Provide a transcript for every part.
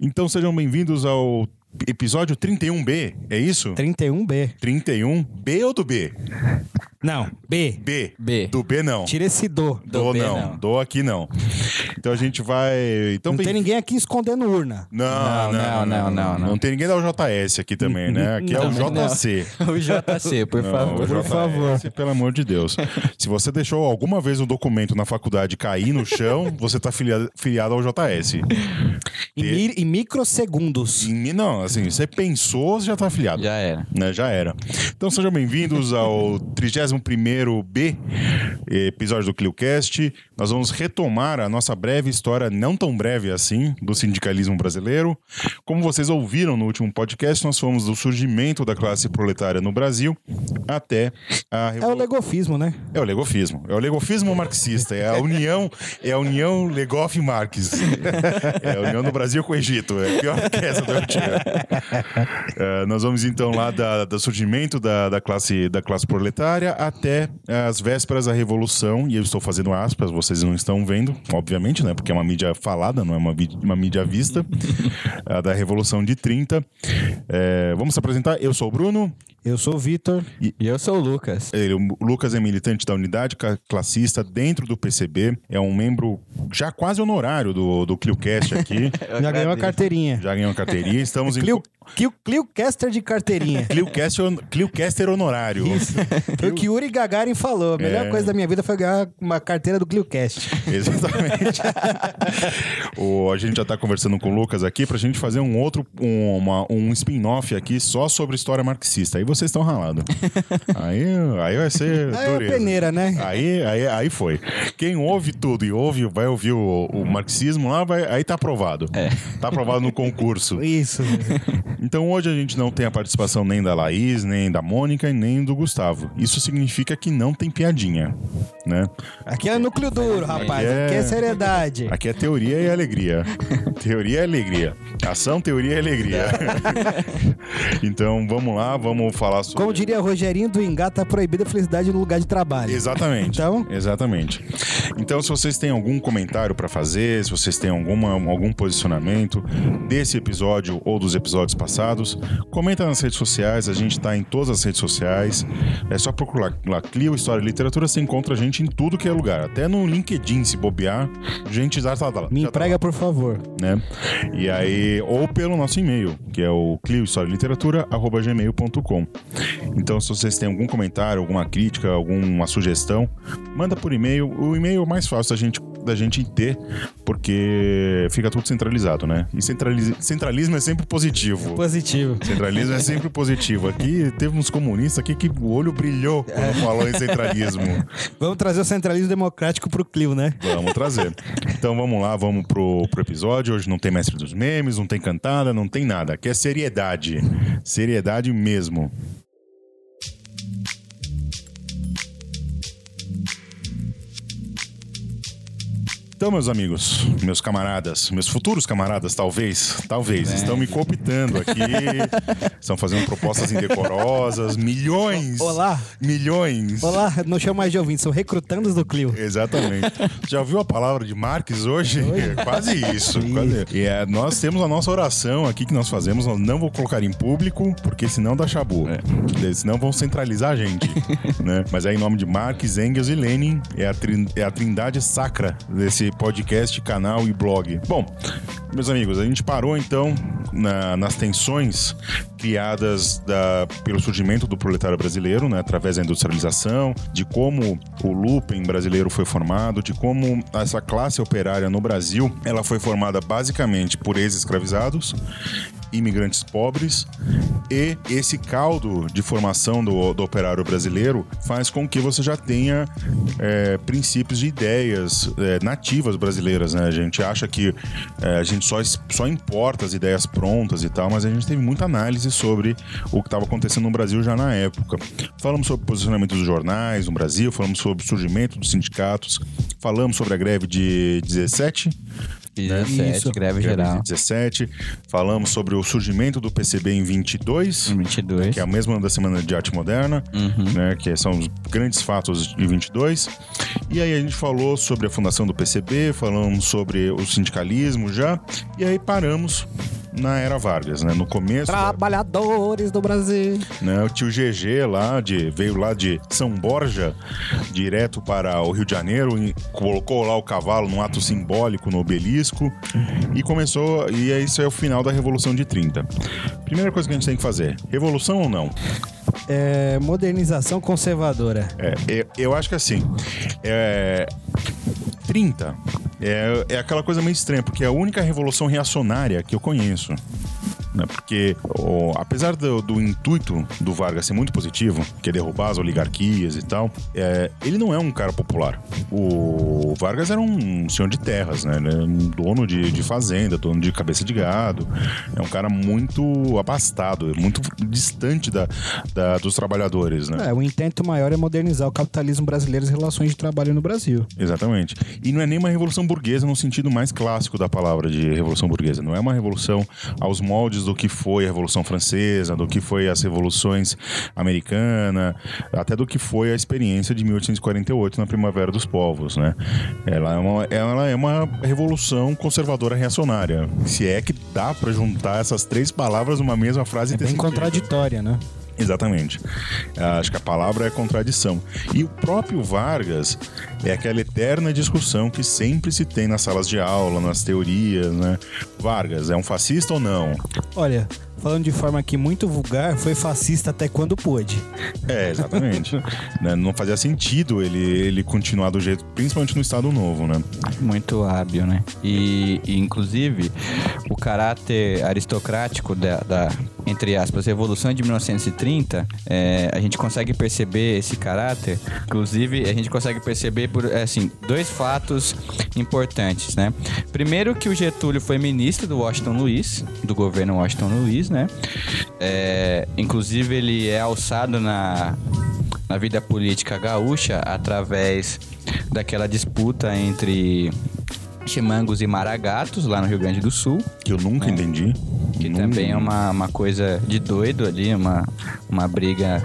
Então sejam bem-vindos ao episódio 31B, é isso? 31B. 31 B ou do B? Não, B. B. B. Do B não. Tira esse do. Do, Do B, não. não. Do aqui não. Então a gente vai. Então não bem- tem ninguém aqui escondendo urna. Não, não, não, não, não, não. tem ninguém da UJS aqui também, né? Aqui é o não. JC. O JC, por Não, favor. JS, favor. Pelo amor de Deus. Se você deixou alguma vez um documento na faculdade cair no chão, você tá filiado, filiado ao JS. Em, Ter- mi- em microsegundos. Em não, assim, você pensou, você já tá afiliado. Já era. Né, já era. Então sejam bem-vindos ao 31º-B episódio do ClioCast. Nós vamos retomar a nossa breve história, não tão breve assim, do sindicalismo brasileiro. Como vocês ouviram no último podcast, nós fomos do surgimento da classe proletária no Brasil até a É o legofismo, né? É o legofismo. É o legofismo marxista. É a união, é a união Legoff e Marx. É a união do Brasil com o Egito. É pior que essa do. É, nós vamos então lá da, do surgimento da, da, classe, da classe proletária até as vésperas da Revolução. E eu estou fazendo aspas, vocês não estão vendo, obviamente, né? Porque é uma mídia falada, não é uma, uma mídia vista. a da Revolução de 30. É, vamos se apresentar. Eu sou o Bruno. Eu sou o Vitor. E eu sou o Lucas. Ele, o Lucas é militante da unidade classista dentro do PCB, é um membro já quase honorário do, do ClioCast aqui. Já ganhou a carteirinha. já ganhou a carteirinha. Estamos em Clio, Clio, Cliocaster de carteirinha. ClioCast, hon- ClioCaster honorário. Foi o que Yuri Gagarin falou. A melhor É. coisa da minha vida foi ganhar uma carteira do Cliocast. Exatamente. o, a gente já está conversando com o Lucas aqui para a gente fazer um outro, um, uma- um spin-off aqui só sobre história marxista. Aí vocês estão ralados. Aí, aí vai ser Aí é dureza. peneira, né? Aí, aí, aí foi. Quem ouve tudo e ouve, vai ouvir o, o marxismo lá, vai, aí tá aprovado. É. Tá aprovado no concurso. Isso. Então hoje a gente não tem a participação nem da Laís, nem da Mônica e nem do Gustavo. Isso significa que não tem piadinha, né? Aqui é núcleo duro, rapaz. é- Aqui é seriedade. Aqui é teoria e alegria. teoria e alegria. Ação, teoria e alegria. então vamos lá, vamos falar sobre. Como diria Rogerinho do Engá, tá proibida a felicidade no lugar de trabalho. Exatamente. Então? Exatamente. Então, se vocês têm algum comentário para fazer, se vocês têm alguma, algum posicionamento desse episódio ou dos episódios passados, comenta nas redes sociais. A gente tá em todas as redes sociais. É só procurar lá Clio História e Literatura, você encontra a gente em tudo que é lugar. Até no LinkedIn, se bobear, a gente já tá lá. Me tá emprega, por favor. né? E aí, ou pelo nosso e-mail, que é o cliohistorialiteratura.gmail.com. Então, se vocês têm algum comentário, alguma crítica, alguma sugestão, manda por e-mail. O e-mail é mais fácil da gente, da gente ter, porque fica tudo centralizado, né? E centraliz- centralismo é sempre positivo. Positivo. Centralismo é sempre positivo. Aqui teve uns comunistas aqui que o olho brilhou quando falou em centralismo. Vamos trazer o centralismo democrático pro Clio, né? Vamos trazer. Então vamos lá, vamos pro, pro episódio. Hoje não tem mestre dos memes, não tem cantada, não tem nada. Aqui é seriedade. Seriedade mesmo. Então, meus amigos, meus camaradas, meus futuros camaradas, talvez, talvez, estão me cooptando aqui, estão fazendo propostas indecorosas, milhões, Olá. milhões. Olá, não chamo mais de ouvintes, são recrutandos do Clio. Exatamente. Já ouviu a palavra de Marx hoje? É quase isso. quase. E é, nós temos a nossa oração aqui que nós fazemos, nós não vou colocar em público, porque senão dá chabu. É. Senão vão centralizar a gente. né? Mas é em nome de Marx, Engels e Lenin, é a, é a trindade sacra desse podcast, canal e blog. Bom, meus amigos, a gente parou então na- nas tensões criadas da- pelo surgimento do proletário brasileiro, né, através da industrialização, de como o Lupen brasileiro foi formado, de como essa classe operária no Brasil ela foi formada basicamente por ex-escravizados imigrantes pobres e esse caldo de formação do, do operário brasileiro faz com que você já tenha é, princípios de ideias é, nativas brasileiras, né? A gente acha que é, a gente só, só importa as ideias prontas e tal, mas a gente teve muita análise sobre o que estava acontecendo no Brasil já na época. Falamos sobre o posicionamento dos jornais no Brasil, falamos sobre o surgimento dos sindicatos, falamos sobre a greve de 17 17, Isso. greve Greve geral. de 17. Falamos sobre o surgimento do PCB em 22, 22. que é a mesma da Semana de Arte Moderna, Uhum. né, que são os grandes fatos de 22. E aí a gente falou sobre a fundação do PCB, falamos sobre o sindicalismo já, e aí paramos na era Vargas, né? No começo, da- Trabalhadores do Brasil. né, o tio GG lá de veio lá de São Borja direto para o Rio de Janeiro, e colocou lá o cavalo num ato simbólico no obelisco e começou e é isso é o final da Revolução de 30. Primeira coisa que a gente tem que fazer, revolução ou não? É, modernização conservadora. É, eu, eu acho que assim, é, 30 é, é aquela coisa meio estranha, porque é a única revolução reacionária que eu conheço. Né? Porque, ó, apesar do, do intuito do Vargas ser muito positivo, que é derrubar as oligarquias e tal, é, ele não é um cara popular. O Vargas era um senhor de terras, né? Ele é um dono de, de fazenda, dono de cabeça de gado. É um cara muito abastado, muito distante da, da- dos trabalhadores, né? É, o intento maior é modernizar o capitalismo brasileiro e as relações de trabalho no Brasil. Exatamente. E não é nem uma revolução burguesa no sentido mais clássico da palavra de revolução burguesa. Não é uma revolução aos moldes do que foi a Revolução Francesa, do que foi as revoluções americana, até do que foi a experiência de 1848 na Primavera dos Povos, né? Ela é uma, ela é uma revolução conservadora reacionária. Se é que dá pra juntar essas três palavras numa mesma frase É bem sentido. contraditória, né? Exatamente. Ah, Acho que a palavra é contradição. E o próprio Vargas é aquela eterna discussão que sempre se tem nas salas de aula, nas teorias, né? Vargas é um fascista ou não? Olha, falando de forma aqui muito vulgar, foi fascista até quando pôde. É, exatamente. Né, Não fazia sentido ele, ele continuar do jeito, principalmente no Estado Novo, né? Muito hábil, né? E, e, inclusive, o caráter aristocrático da, da, entre aspas, Revolução de 1930, é, a gente consegue perceber esse caráter. Inclusive, a gente consegue perceber por, é, assim, dois fatos importantes, né? Primeiro que o Getúlio foi ministro do Washington Luiz, do governo Washington Luiz, né? É, inclusive, ele é alçado na, na vida política gaúcha através daquela disputa entre Chimangos e Maragatos, lá no Rio Grande do Sul, Que eu nunca entendi. que Nunca- também é uma, uma coisa de doido ali, uma, uma briga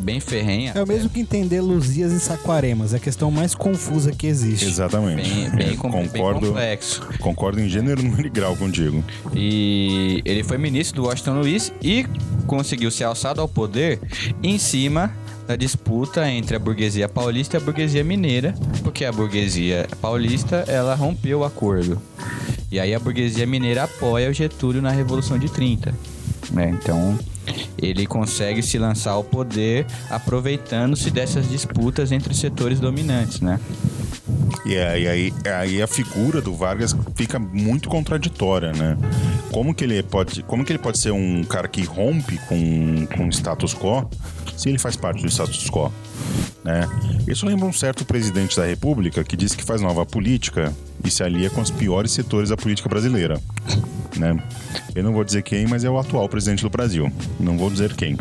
bem ferrenha. É o mesmo que entender Luzias e Saquaremas, é a questão mais confusa que existe. Bem, Exatamente. bem, É, com- bem concordo, complexo. concordo em gênero, número e grau contigo. E ele foi ministro do Washington Luiz e conseguiu ser alçado ao poder em cima da disputa entre a burguesia paulista e a burguesia mineira, porque a burguesia paulista ela rompeu o acordo. E aí a burguesia mineira apoia o Getúlio na Revolução de 30. né? Então ele consegue se lançar ao poder aproveitando-se dessas disputas entre os setores dominantes, né? E aí, aí, aí a figura do Vargas fica muito contraditória, né? Como que ele pode, como que ele pode ser um cara que rompe com, com o status quo se ele faz parte do status quo? Né? Isso lembra um certo presidente da República que diz que faz nova política e se alia com os piores setores da política brasileira. Né? Eu não vou dizer quem, mas é o atual presidente do Brasil. Não vou dizer quem.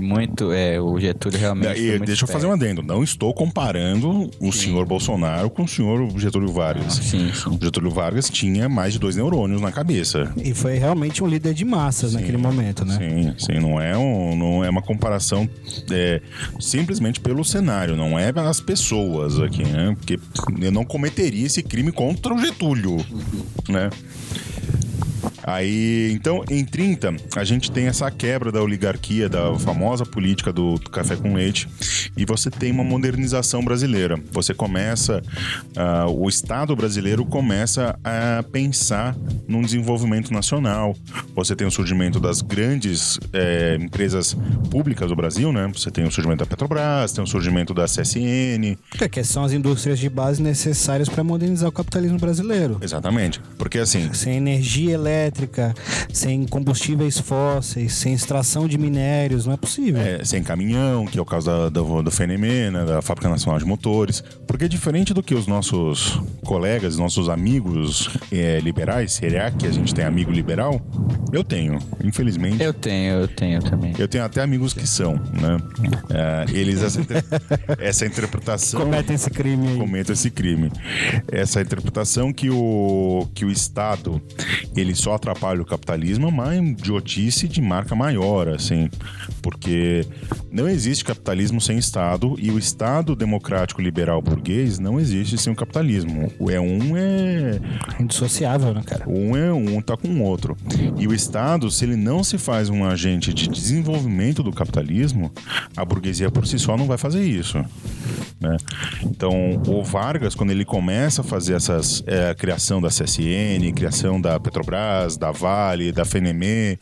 Muito, é, o Getúlio realmente. E deixa eu fazer um adendo. Não estou comparando o senhor Bolsonaro com o senhor Getúlio Vargas. Sim, sim. O Getúlio Vargas tinha mais de dois neurônios na cabeça. E foi realmente um líder de massas naquele momento, né? Sim, sim, não é, um, não é uma comparação é, simplesmente pelo cenário, não é as pessoas aqui, né? Porque eu não cometeria esse crime contra o Getúlio, né? Aí, então, em 30, a gente tem essa quebra da oligarquia, da famosa política do café com leite, e você tem uma modernização brasileira. Você começa, ah, o Estado brasileiro começa a pensar num desenvolvimento nacional. Você tem o surgimento das grandes eh, empresas públicas do Brasil, né? Você tem o surgimento da Petrobras, tem o surgimento da CSN. Que são as indústrias de base necessárias para modernizar o capitalismo brasileiro. Exatamente. Porque assim, Sem energia elétrica, elétrica, sem combustíveis fósseis, sem extração de minérios, não é possível. É, sem caminhão, que é o caso da, do, do FNM, né, da Fábrica Nacional de Motores. Porque diferente do que os nossos colegas, nossos amigos é, liberais, será que a gente tem amigo liberal? Eu tenho, infelizmente. Eu tenho, eu tenho também. Eu tenho até amigos que são, né? É, eles, essa, inter- essa interpretação. Cometem esse crime aí. Cometa esse crime. Essa interpretação que o, que o Estado ele só atrapalha o capitalismo é uma idiotice de marca maior, assim. Porque não existe capitalismo sem Estado e o Estado democrático liberal burguês não existe sem o capitalismo. O é um é Indissociável, né, cara? um é um, tá com o outro. E o Estado, se ele não se faz um agente de desenvolvimento do capitalismo, a burguesia por si só não vai fazer isso. né? Então, o Vargas, quando ele começa a fazer essas é, a criação da CSN, criação da Petrobras, da Vale, da FNM,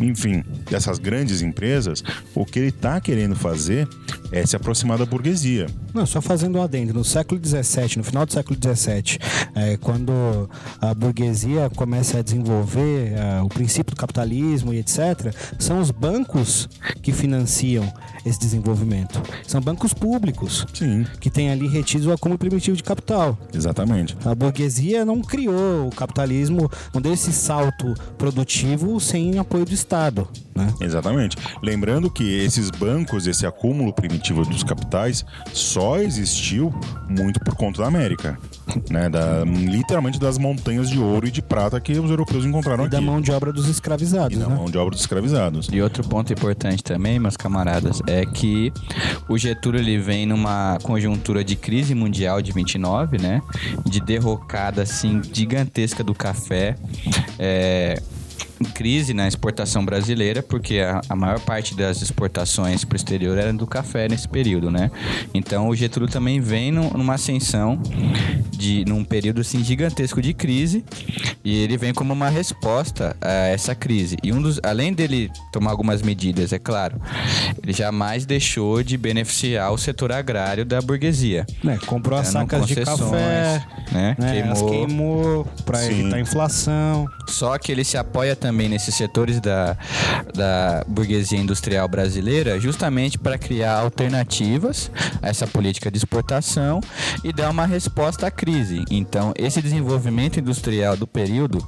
enfim, dessas grandes empresas, o que ele está querendo fazer é se aproximar da burguesia. Não, só fazendo um adendo. No século XVII, no final do século XVII, é, quando a burguesia começa a desenvolver é, o princípio do capitalismo e etc., são os bancos que financiam esse desenvolvimento. São bancos públicos Sim, que têm ali retido o acúmulo primitivo de capital. exatamente. A burguesia não criou o capitalismo, não deu esse salto produtivo sem apoio do Estado. Né? Exatamente. Lembrando que esses bancos, esse acúmulo primitivo dos capitais, só existiu muito por conta da América. Né? Da, literalmente das montanhas de ouro e de prata que os europeus encontraram E da aqui. mão de obra dos e escravizados. da né? mão de obra dos escravizados. E outro ponto importante também, meus camaradas, é que o Getúlio ele vem numa conjuntura de crise mundial de 29, né? De derrocada assim gigantesca do café. É, crise na exportação brasileira, porque a, a maior parte das exportações para o exterior eram do café nesse período, né? Então o Getúlio também vem num- numa ascensão de num período assim gigantesco de crise e ele vem como uma resposta a essa crise. E um dos, além dele tomar algumas medidas, é claro, ele jamais deixou de beneficiar o setor agrário da burguesia. Né, comprou as Dando sacas de café, né? né, Queimou. queimou para evitar a inflação. Só que ele se apoia também nesses setores da, da burguesia industrial brasileira justamente para criar alternativas a essa política de exportação e dar uma resposta à crise. Então, esse desenvolvimento industrial do período,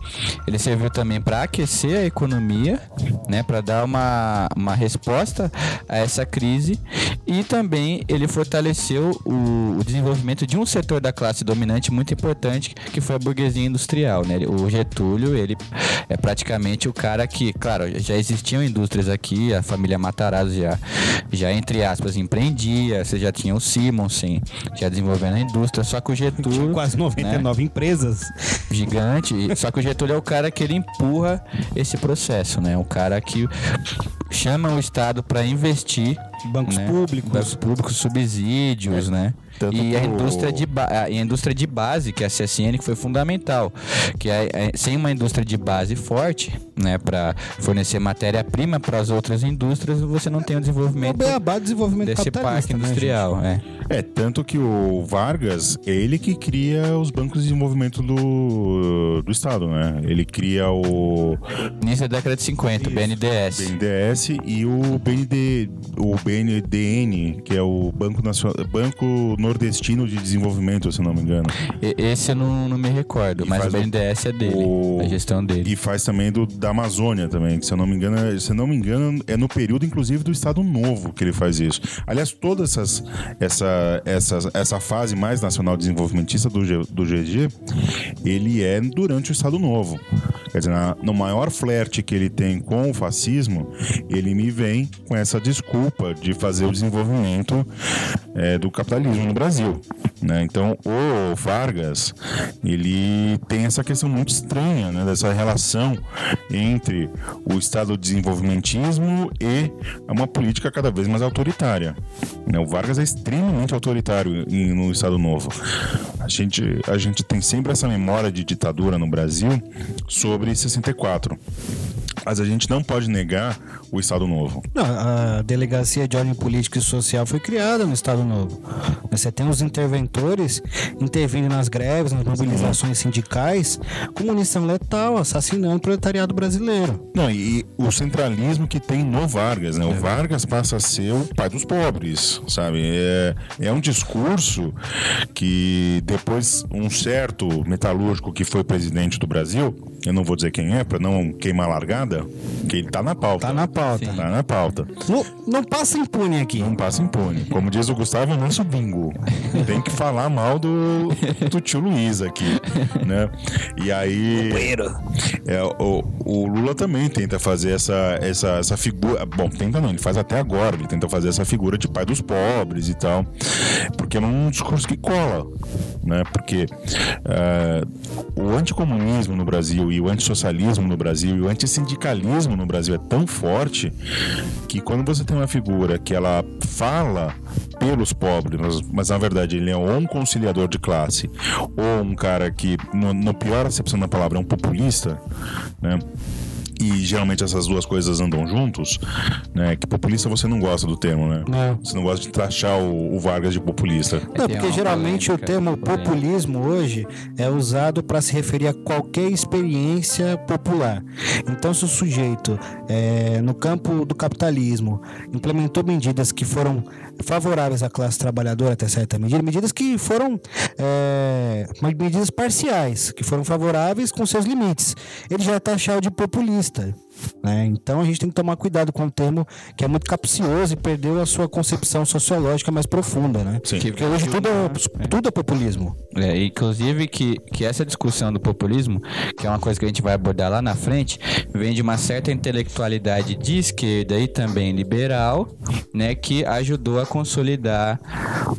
ele serviu também para aquecer a economia, né, para dar uma, uma resposta a essa crise e também ele fortaleceu o, o desenvolvimento de um setor da classe dominante muito importante, que foi a burguesia industrial, né? O Getúlio, ele é praticamente o cara que, claro, já existiam indústrias aqui, a família Matarazzo já, já entre aspas, empreendia, você já tinha o Simonsen, já desenvolvendo a indústria, só que o Tinha Getúlio, quase 99 empresas. gigante, só que o Getúlio é o cara que ele empurra esse processo, né? O cara que chama o Estado para investir Bancos né? públicos. Bancos públicos, subsídios, né? Tanto E a indústria, de ba- a indústria de base, que é a CSN, que foi fundamental. Que é, é- sem uma indústria de base forte, né, para fornecer matéria-prima para as outras indústrias, você não tem o É o desenvolvimento beabá desenvolvimento desse parque né, industrial. é. É, tanto que o Vargas, é ele que cria os bancos de desenvolvimento do, do Estado, né? Ele cria o Início da década de 50, o BNDES. BNDES e o BND, o BNDN, que é o Banco Nacional, Banco Nordestino de Desenvolvimento, se não me engano. E- Esse eu não, não me recordo, E mas o BNDES é dele, o- a gestão dele. E faz também do da Amazônia também, que se eu não me engano, é- se não me engano, é no período inclusive do Estado Novo que ele faz isso. Aliás, toda essas, essa, essa, essa fase mais nacional desenvolvimentista do, G- do GG, ele é durante o Estado Novo. Quer dizer, na- no maior flerte que ele tem com o fascismo, ele me vem com essa desculpa de fazer o desenvolvimento é, do capitalismo no Brasil. né? Então, o Vargas, ele tem essa questão muito estranha, né? Dessa relação entre o Estado desenvolvimentismo e uma política cada vez mais autoritária. né? O Vargas é extremamente autoritário no Estado Novo. A gente, a gente tem sempre essa memória de ditadura no Brasil sobre 64. Mas a gente não pode negar o Estado Novo. Não, a Delegacia de Ordem Política e Social foi criada no Estado Novo. Você tem os interventores intervindo nas greves, nas mobilizações sindicais, com munição letal, assassinando o proletariado brasileiro. Não, e, o centralismo que tem no Vargas, né? O Vargas passa a ser o pai dos pobres, sabe? É, é um discurso que depois um certo metalúrgico que foi presidente do Brasil, eu não vou dizer quem é, para não queimar a largada, que ele tá na pauta. Tá na pauta. Tá na pauta. Não, não passa impune aqui. Não passa impune. Como diz o Gustavo, não sou bingo. Tem que falar mal do, do tio Luiz aqui, né? E aí... É, o, o Lula também tenta fazer essa, essa, essa figura... Bom, tenta não, ele faz até agora. Ele tenta fazer essa figura de pai dos pobres e tal. Porque é um discurso que cola, né? Porque eh, o anticomunismo no Brasil e o antissocialismo no Brasil e o antissindicalismo no Brasil é tão forte que quando você tem uma figura que ela fala pelos pobres, mas, mas na verdade ele é ou um conciliador de classe ou um cara que, no, no pior acepção da palavra, é um populista, né? E geralmente essas duas coisas andam juntos, né? Que populista você não gosta do termo, né? Não. Você não gosta de taxar o, o Vargas de populista. Não, tem porque geralmente o termo populismo hoje é usado para se referir a qualquer experiência popular. Então, se o sujeito, é, no campo do capitalismo, implementou medidas que foram favoráveis à classe trabalhadora até certa medida, medidas que foram é, medidas parciais, que foram favoráveis com seus limites, ele já é taxado de populista. Né? Então a gente tem que tomar cuidado com o termo que é muito capcioso e perdeu a sua concepção sociológica mais profunda, né? Sim. Porque hoje tudo é, tudo é populismo. É, inclusive que, que essa discussão do populismo, que é uma coisa que a gente vai abordar lá na frente, vem de uma certa intelectualidade de esquerda e também liberal, né, que ajudou a consolidar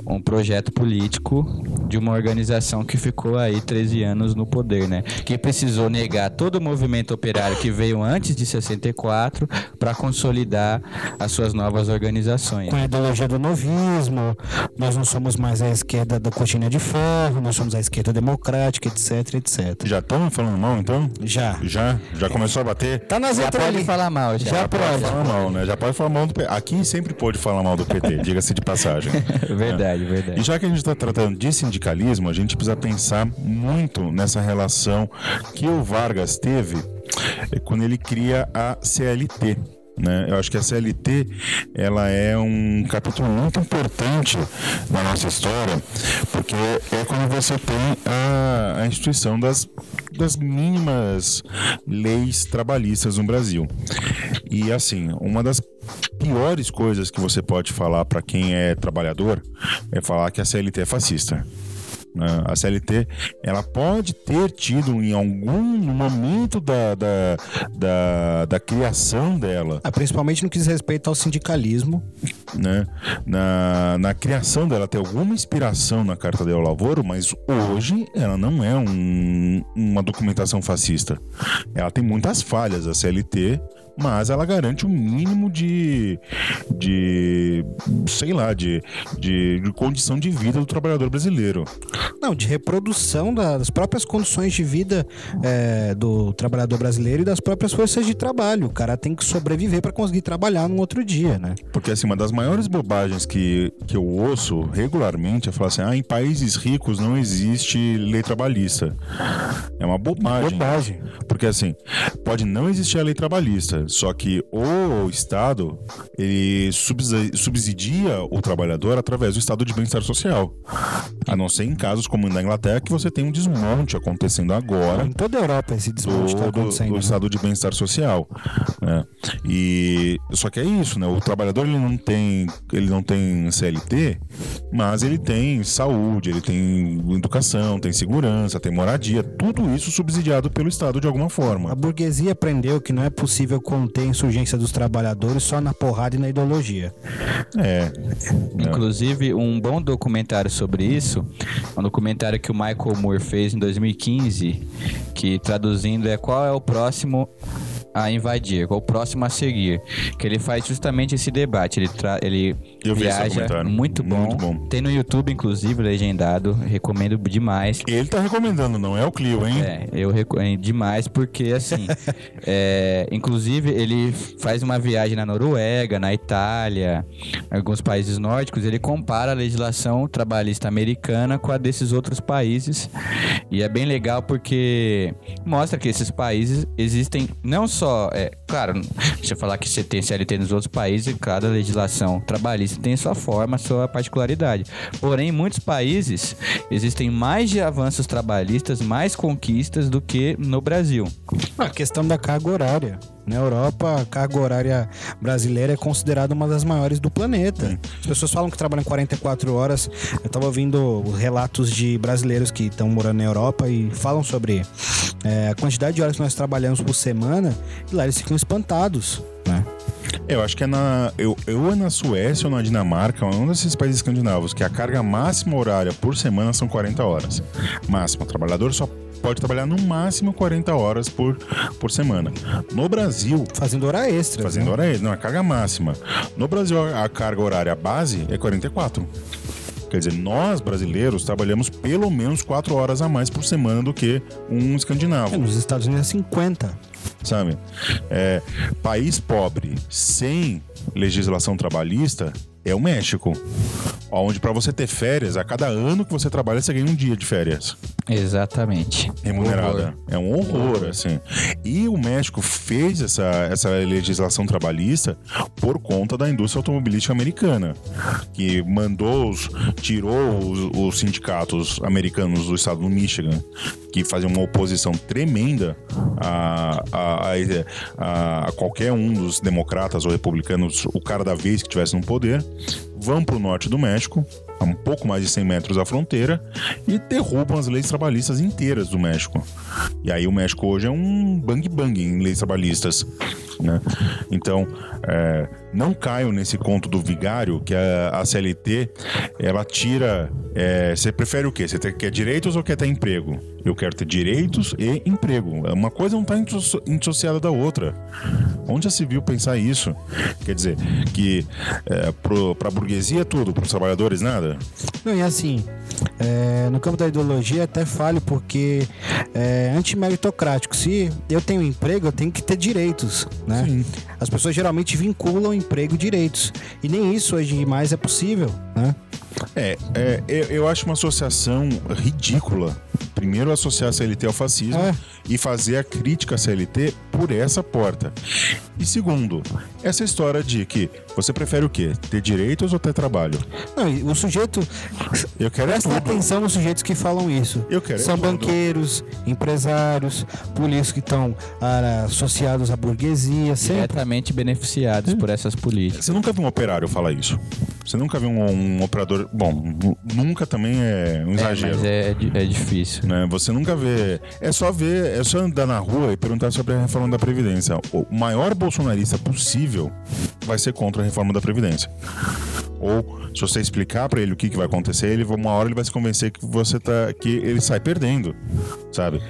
um projeto político de uma organização que ficou aí 13 anos no poder, né? Que precisou negar todo o movimento operário que veio antes de 64 para consolidar as suas novas organizações. Com a ideologia do novismo, nós não somos mais a esquerda da cortina de ferro, nós somos a esquerda democrática, etc, etc. Já estamos falando mal, então? Já. Já? Já começou a bater? Tá nas Já pode ali. falar mal, já. Já pode. Falar mal, né? Já pode falar mal do PT. Aqui sempre pode falar mal do PT, diga-se de passagem. verdade, E verdade. já que a gente está tratando de sindicalismo, a gente precisa pensar muito nessa relação que o Vargas teve eh, quando ele cria a CLT. Né? Eu acho que a CLT ela é um capítulo muito importante na nossa história, porque é quando você tem a, a instituição das, das mínimas leis trabalhistas no Brasil. E assim, uma das piores coisas que você pode falar para quem é trabalhador é falar que a CLT é fascista. Né? A CLT ela pode ter tido em algum momento da, da, da, da criação dela Ah, principalmente no que diz respeito ao sindicalismo. né? Na, na criação dela tem alguma inspiração na Carta del Lavoro, mas hoje ela não é um- uma documentação fascista. Ela tem muitas falhas, a CLT, mas ela garante o mínimo de, de sei lá, de, de, de condição de vida do trabalhador brasileiro. Não, de reprodução da- das próprias condições de vida é, do trabalhador brasileiro e das próprias forças de trabalho. O cara tem que sobreviver para conseguir trabalhar num outro dia, né? Porque assim, uma das maiores bobagens que, que eu ouço regularmente é falar assim: ah, em países ricos não existe lei trabalhista. É uma bobagem. Bobagem. Porque assim, pode não existir a lei trabalhista, só que o Estado ele subsidi- subsidia o trabalhador através do Estado de bem-estar social. A não ser em casos como na Inglaterra, que você tem um desmonte acontecendo agora Em toda a Europa esse desmonte está do, do, acontecendo. do né? estado de bem-estar social, né? E só que é isso, né? O trabalhador ele não tem ele não tem CLT, mas ele tem saúde, ele tem educação, tem segurança, tem moradia, tudo isso subsidiado pelo estado de alguma A forma. burguesia aprendeu que não é possível conter a insurgência dos trabalhadores só na porrada e na ideologia. É. Inclusive, um bom documentário sobre isso, é um documentário que o Michael Moore fez em 2015, que traduzindo é qual é o próximo a invadir, qual o próximo a seguir. Que ele faz justamente esse debate. Ele, tra ele Eu viaja muito bom. Muito bom. Tem no YouTube, inclusive, legendado. Recomendo demais. Ele tá recomendando, não é o Clio, hein? É, eu recomendo demais porque, assim, é, inclusive ele faz uma viagem na Noruega, na Itália, alguns países nórdicos, ele compara a legislação trabalhista americana com a desses outros países e é bem legal porque mostra que esses países existem não só, é, claro, eu falar que você tem CLT nos outros países, cada legislação trabalhista tem sua forma, sua particularidade. Porém, em muitos países existem mais de avanços trabalhistas, mais conquistas do que no Brasil. A questão da carga horária. Na Europa, a carga horária brasileira é considerada uma das maiores do planeta. As pessoas falam que trabalham 44 horas. Eu estava ouvindo relatos de brasileiros que estão morando na Europa e falam sobre é, a quantidade de horas que nós trabalhamos por semana e lá eles ficam espantados. Né? Eu acho que é na. Eu, eu é na Suécia ou na Dinamarca, um desses países escandinavos, que a carga máxima horária por semana são 40 horas. Máxima. O trabalhador só pode trabalhar no máximo 40 horas por, por semana. No Brasil, Fazendo hora extra. fazendo né? hora extra, não, a carga máxima. No Brasil, a carga horária base é 44. Quer dizer, nós brasileiros trabalhamos pelo menos 4 horas a mais por semana do que um É, escandinavo nos Estados Unidos é 50. sabe? É, país pobre sem legislação trabalhista é o México, onde para você ter férias, a cada ano que você trabalha você ganha um dia de férias Exatamente. remunerada. É um horror, assim. E o México fez essa, essa legislação trabalhista por conta da indústria automobilística americana, que mandou, os, tirou os, os sindicatos americanos do estado do Michigan, que faziam uma oposição tremenda a, a, a- a- a qualquer um dos democratas ou republicanos, o cara da vez que estivesse no poder, vão para o norte do México, a um pouco mais de 100 metros da fronteira, e derrubam as leis trabalhistas inteiras do México. E aí o México hoje é um bang bang em leis trabalhistas. Né? Então, é, não caio nesse conto do vigário que a, a CLT ela tira. é, Você prefere o quê? Você quer direitos ou quer ter emprego? Eu quero ter direitos e emprego. Uma coisa não está dissociada da outra. Onde já se viu pensar isso? Quer dizer, que é, para a burguesia é tudo, para os trabalhadores nada? Não, e assim, é, no campo da ideologia até falho porque é antimeritocrático. Se eu tenho emprego, eu tenho que ter direitos, né? Sim. As pessoas geralmente vinculam emprego e direitos. E nem isso hoje mais é possível, né? É, é, eu, eu acho uma associação ridícula. Primeiro, associar a CLT ao fascismo É. e fazer a crítica à CLT por essa porta. E segundo, essa história de que você prefere o quê? Ter direitos ou ter trabalho? Não, o sujeito. Eu quero Presta tudo. atenção nos sujeitos que falam isso. Eu quero São tudo. banqueiros, empresários, políticos que estão ah, associados à burguesia, sempre. Diretamente beneficiados por essas políticas. Você nunca viu um operário falar isso? Você nunca viu um, um operador. Bom, nu- nunca também é um É, exagero. mas é, é difícil. né? Você nunca vê. É só ver, é só andar na rua e perguntar sobre a reforma da Previdência. O maior bolsonarista possível vai ser contra a reforma da Previdência. Ou se você explicar pra ele o que, que vai acontecer, ele uma hora ele vai se convencer que você tá que ele sai perdendo, sabe?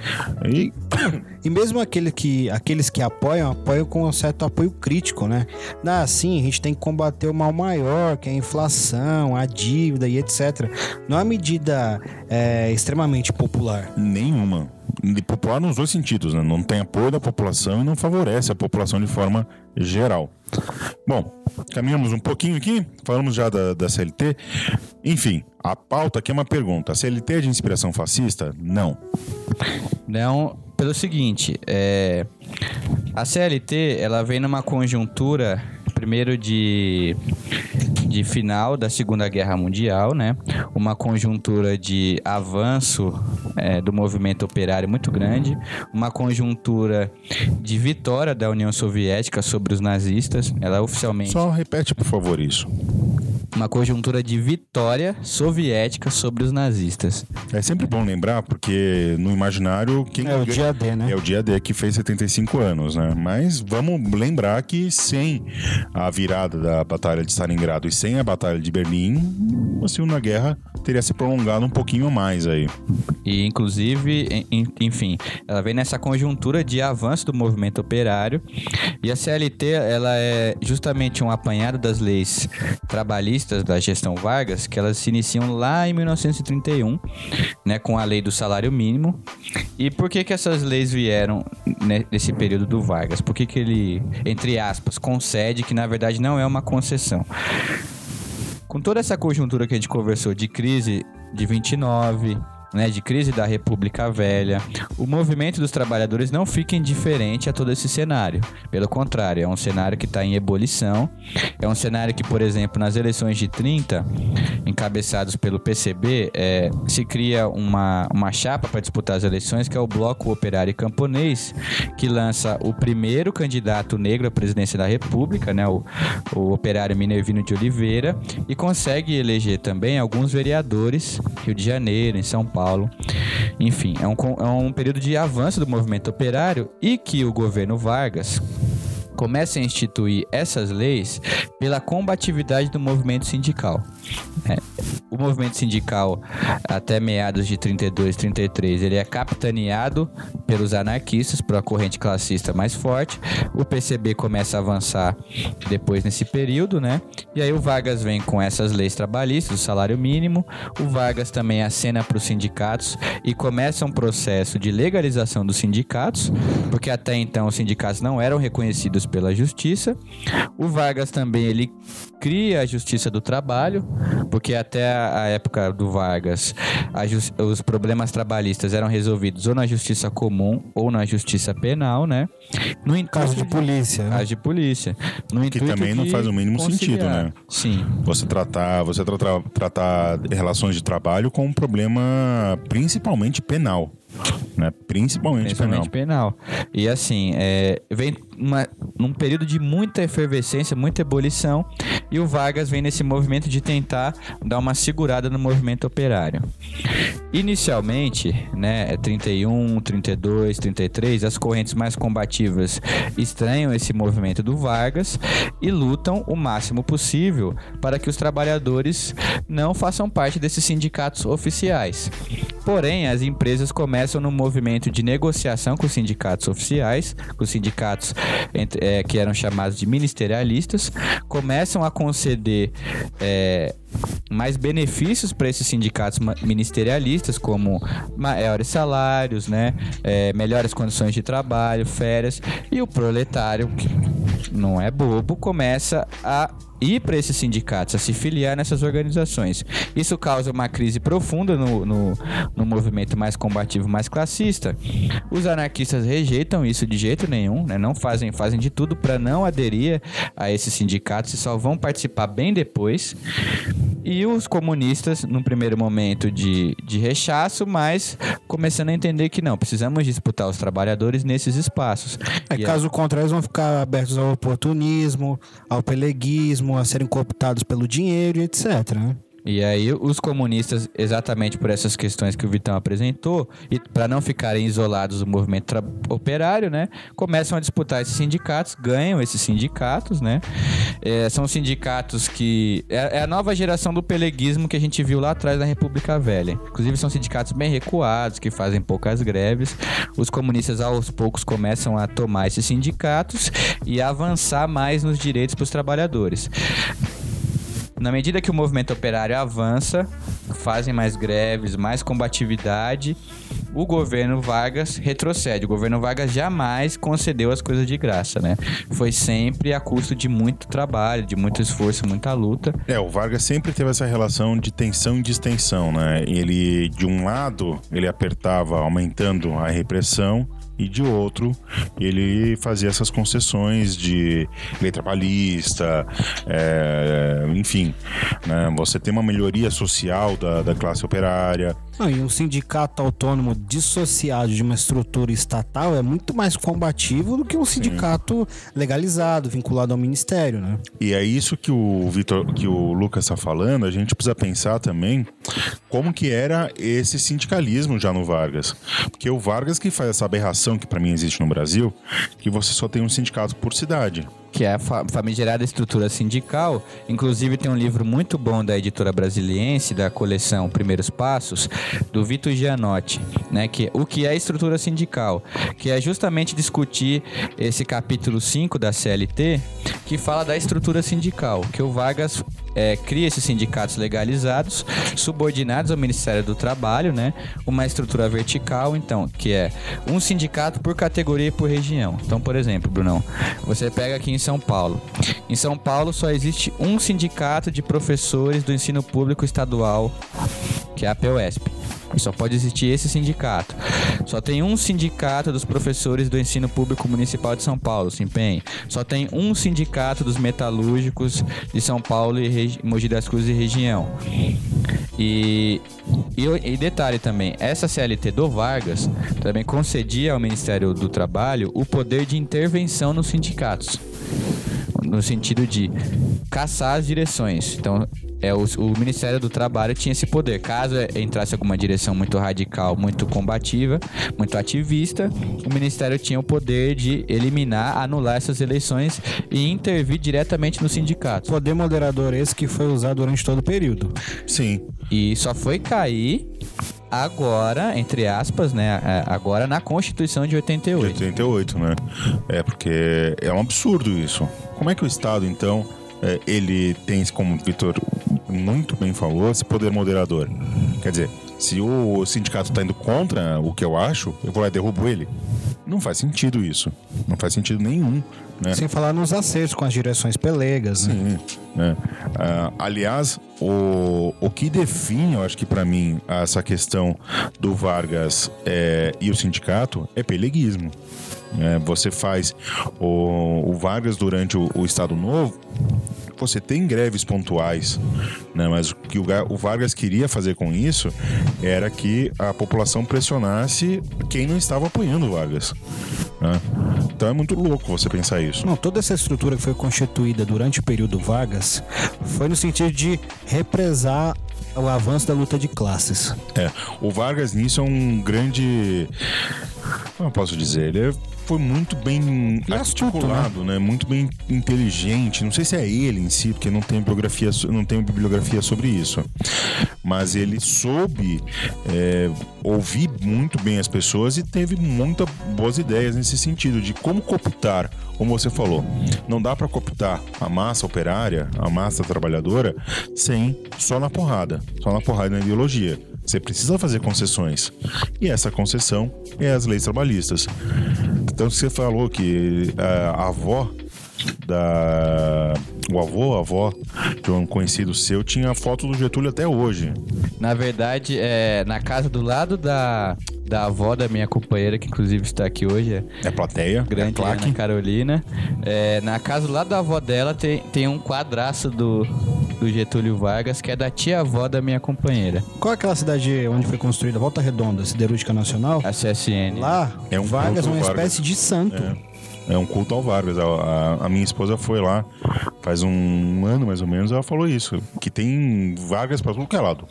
E E mesmo aquele que, aqueles que apoiam, apoiam com um certo apoio crítico, né? Ah, sim, a gente tem que combater o mal maior, que é a inflação, a dívida e etc. Não é uma medida é, extremamente popular. nenhuma. E popular nos dois sentidos, né? Não tem apoio da população e não favorece a população de forma geral. Bom, caminhamos um pouquinho aqui, falamos já da, da CLT. Enfim, a pauta aqui é uma pergunta. A CLT é de inspiração fascista? Não. Não, pelo seguinte, é, a CLT ela vem numa conjuntura primeiro de de final da Segunda Guerra Mundial, né? Uma conjuntura de avanço é, do movimento operário muito grande, uma conjuntura de vitória da União Soviética sobre os nazistas. Ela oficialmente Só repete, por favor, isso. Uma conjuntura de vitória soviética sobre os nazistas. É sempre bom lembrar, porque no imaginário quem É o dia D, né? É o dia D que fez 75 anos, né? Mas vamos lembrar que sem a virada da Batalha de Stalingrado e sem a Batalha de Berlim, a Segunda Guerra teria se prolongado um pouquinho mais aí. E, inclusive, en- en- enfim, ela vem nessa conjuntura de avanço do movimento operário. E a CLT, ela é justamente um apanhado das leis trabalhistas da gestão Vargas, que elas se iniciam lá em 1931, né, com a lei do salário mínimo. E por que que essas leis vieram ne- nesse período do Vargas? Por que que ele, entre aspas, concede que na verdade não é uma concessão? Com toda essa conjuntura que a gente conversou de crise de 29, né, de crise da República Velha, o movimento dos trabalhadores não fica indiferente a todo esse cenário. Pelo contrário, é um cenário que está em ebulição. É um cenário que, por exemplo, nas eleições de 30, encabeçados pelo PCB, é, se cria uma, uma chapa para disputar as eleições, que é o Bloco Operário Camponês, que lança o primeiro candidato negro à presidência da República, né, o, o operário Minervino de Oliveira, e consegue eleger também alguns vereadores, Rio de Janeiro, em São Paulo. Enfim, é um, é um período de avanço do movimento operário e que o governo Vargas começa a instituir essas leis pela combatividade do movimento sindical. É, o movimento sindical, até meados de 32, 33, ele é capitaneado pelos anarquistas, por a corrente classista mais forte. O PCB começa a avançar depois nesse período, né? E aí o Vargas vem com essas leis trabalhistas, o salário mínimo. O Vargas também acena para os sindicatos e começa um processo de legalização dos sindicatos, porque até então os sindicatos não eram reconhecidos pela justiça. O Vargas também ele cria a Justiça do Trabalho, porque até a época do Vargas os problemas trabalhistas eram resolvidos ou na Justiça Comum ou na Justiça Penal, né? No Caso de polícia. né? caso de polícia. No Que também não faz o mínimo sentido, conciliar. né? Sim. Você tratar, você tratar, tratar relações de trabalho com um problema principalmente penal. Né? Principalmente, Principalmente penal. penal. E assim, é, vem uma, num período de muita efervescência, muita ebulição, e o Vargas vem nesse movimento de tentar dar uma segurada no movimento operário. Inicialmente, né, é 31, 32, 33, as correntes mais combativas estranham esse movimento do Vargas e lutam o máximo possível para que os trabalhadores não façam parte desses sindicatos oficiais. Porém, as empresas começam no movimento de negociação com os sindicatos oficiais, com os sindicatos entre- eh, que eram chamados de ministerialistas, começam a conceder eh, mais benefícios para esses sindicatos ministerialistas, como maiores salários, né, eh, melhores condições de trabalho, férias, e o proletário, que não é bobo, começa a ir para esses sindicatos, a se filiar nessas organizações. Isso causa uma crise profunda no, no, no movimento mais combativo, mais classista. Os anarquistas rejeitam isso de jeito nenhum, né? não fazem, fazem de tudo para não aderir a esses sindicatos e só vão participar bem depois. E os comunistas, num primeiro momento de, de rechaço, mas começando a entender que não, precisamos disputar os trabalhadores nesses espaços. É, E caso contrário, eles vão ficar abertos ao oportunismo, ao peleguismo, a serem cooptados pelo dinheiro e etc. né? E aí os comunistas, exatamente por essas questões que o Vitão apresentou, e para não ficarem isolados do movimento operário, né, começam a disputar esses sindicatos, ganham esses sindicatos, né? É, são sindicatos que é, é a nova geração do peleguismo que a gente viu lá atrás na República Velha. Inclusive são sindicatos bem recuados, que fazem poucas greves. Os comunistas aos poucos começam a tomar esses sindicatos e avançar mais nos direitos para os trabalhadores. Na medida que o movimento operário avança, fazem mais greves, mais combatividade, o governo Vargas retrocede. O governo Vargas jamais concedeu as coisas de graça, né? Foi sempre a custo de muito trabalho, de muito esforço, muita luta. É, o Vargas sempre teve essa relação de tensão e distensão, né? Ele, de um lado, ele apertava, aumentando a repressão, e de outro, ele fazia essas concessões de lei trabalhista, é, enfim, né? Você tem uma melhoria social da, da classe operária. Não, e um sindicato autônomo dissociado de uma estrutura estatal é muito mais combativo do que um sindicato legalizado, vinculado ao ministério, né? E é isso que o Vitor, que o Lucas está falando. A gente precisa pensar também como que era esse sindicalismo já no Vargas, porque o Vargas que faz essa aberração que para mim existe no Brasil, que você só tem um sindicato por cidade. Que é a fa- famigerada estrutura sindical. Inclusive tem um livro muito bom da editora brasiliense, da coleção Primeiros Passos, do Vitor Gianotti, né? Que o que é a estrutura sindical, que é justamente discutir esse capítulo 5 da CLT, que fala da estrutura sindical, que o Vargas é, cria esses sindicatos legalizados, subordinados ao Ministério do Trabalho, né? Uma estrutura vertical, então, que é um sindicato por categoria e por região. Então, por exemplo, Brunão, você pega aqui em São Paulo. Em São Paulo só existe um sindicato de professores do ensino público estadual, que é a POSP. E só pode existir esse sindicato. Só tem um sindicato dos professores do ensino público municipal de São Paulo, Simpen. Só tem um sindicato dos metalúrgicos de São Paulo e regi- Mogi das Cruzes e região. E, e, e detalhe também, essa CLT do Vargas também concedia ao Ministério do Trabalho o poder de intervenção nos sindicatos no sentido de caçar as direções. Então, é, o, o Ministério do Trabalho tinha esse poder. Caso entrasse alguma direção muito radical, muito combativa, muito ativista, o Ministério tinha o poder de eliminar, anular essas eleições e intervir diretamente no sindicato. Poder moderador esse que foi usado durante todo o período. Sim. E só foi cair agora, entre aspas, né? é, Agora na Constituição de De 88. 88, né? É, porque é um absurdo isso. Como é que o Estado, então, é, ele tem, como o Vitor muito bem falou, esse poder moderador? Quer dizer, se o sindicato está indo contra o que eu acho, eu vou lá e derrubo ele? Não faz sentido isso. Não faz sentido nenhum, né? Sem falar nos acertos com as direções pelegas, né? Sim, né? Ah, aliás, o, o que define, eu acho que para mim, essa questão do Vargas é, e o sindicato é peleguismo. né? você faz o, o Vargas durante o, o Estado Novo, você tem greves pontuais, né? mas o que o, Ga- o Vargas queria fazer com isso era que a população pressionasse quem não estava apoiando o Vargas. né? Então é muito louco você pensar isso. Não, toda essa estrutura que foi constituída durante o período Vargas foi no sentido de represar o avanço da luta de classes. É, o Vargas nisso é um grande. Como eu posso dizer? Ele é- foi muito bem E astuto, articulado, né? Muito bem inteligente. Não sei se é ele em si, porque não tem bibliografia, não tenho bibliografia sobre isso. Mas ele soube é, ouvir muito bem as pessoas e teve muitas boas ideias nesse sentido de como cooptar, como você falou. Não dá para cooptar a massa operária, a massa trabalhadora, sem só na porrada, só na porrada na ideologia. Você precisa fazer concessões. E essa concessão é as leis trabalhistas. Tanto que você falou que a avó da. O avô, a avó de um conhecido seu tinha a foto do Getúlio até hoje. Na verdade, é na casa do lado da, da avó da minha companheira, que inclusive está aqui hoje, é É plateia, grande é plaque. Ana Carolina. É, na casa do lado da avó dela tem, tem um quadraço do, do Getúlio Vargas, que é da tia-avó da minha companheira, Qual é aquela cidade onde foi construída Volta Redonda, Siderúrgica Nacional? a CSN. Lá, É um Vargas é uma Vargas. espécie de santo. É um culto ao Vargas. A, a- a minha esposa foi lá faz um ano mais ou menos. Ela falou isso: que tem Vargas pra tudo que é lado: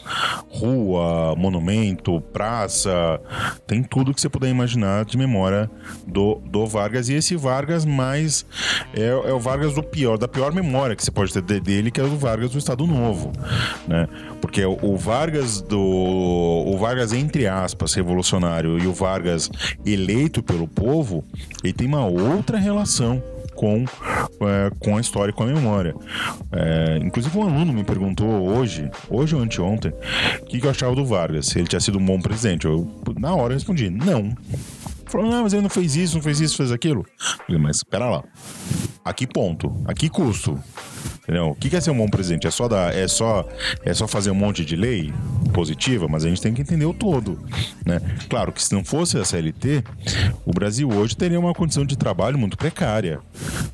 rua, monumento, praça, tem tudo que você puder imaginar de memória do, do Vargas. E esse Vargas mais é, é o Vargas do pior, da pior memória que você pode ter de- dele, que é o Vargas do Estado Novo, né? Porque o, o Vargas do o Vargas entre aspas revolucionário e o Vargas eleito pelo povo, ele tem uma outra relação com, é, com a história e com a memória. É, inclusive um aluno me perguntou hoje, hoje ou anteontem, o que, que eu achava do Vargas, se ele tinha sido um bom presidente. Eu, na hora, respondi, não. Falou, não, mas ele não fez isso, não fez isso, fez aquilo. Eu falei, mas espera lá. A que ponto? A que custo? Entendeu? O que é ser um bom presidente? É só, dar, é, só, é só fazer um monte de lei positiva, mas a gente tem que entender o todo. Né? Claro que se não fosse a CLT, o Brasil hoje teria uma condição de trabalho muito precária.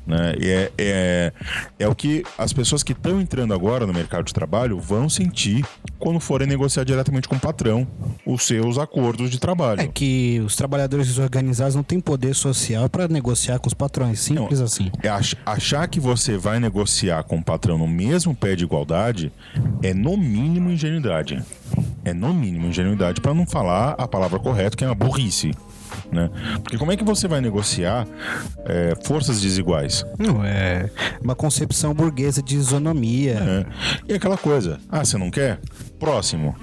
Né? E é, é, é o que as pessoas que estão entrando agora no mercado de trabalho vão sentir quando forem negociar diretamente com o patrão os seus acordos de trabalho. É que os trabalhadores organizados não têm poder social para negociar com os patrões. Simples Não, assim. é ach- Achar que você vai negociar com o patrão no mesmo pé de igualdade é no mínimo ingenuidade. É no mínimo ingenuidade para não falar a palavra correta, que é uma burrice. Né? Porque como é que você vai negociar é, forças desiguais? Não, é uma concepção burguesa de isonomia. É. E aquela coisa, ah, você não quer? Próximo.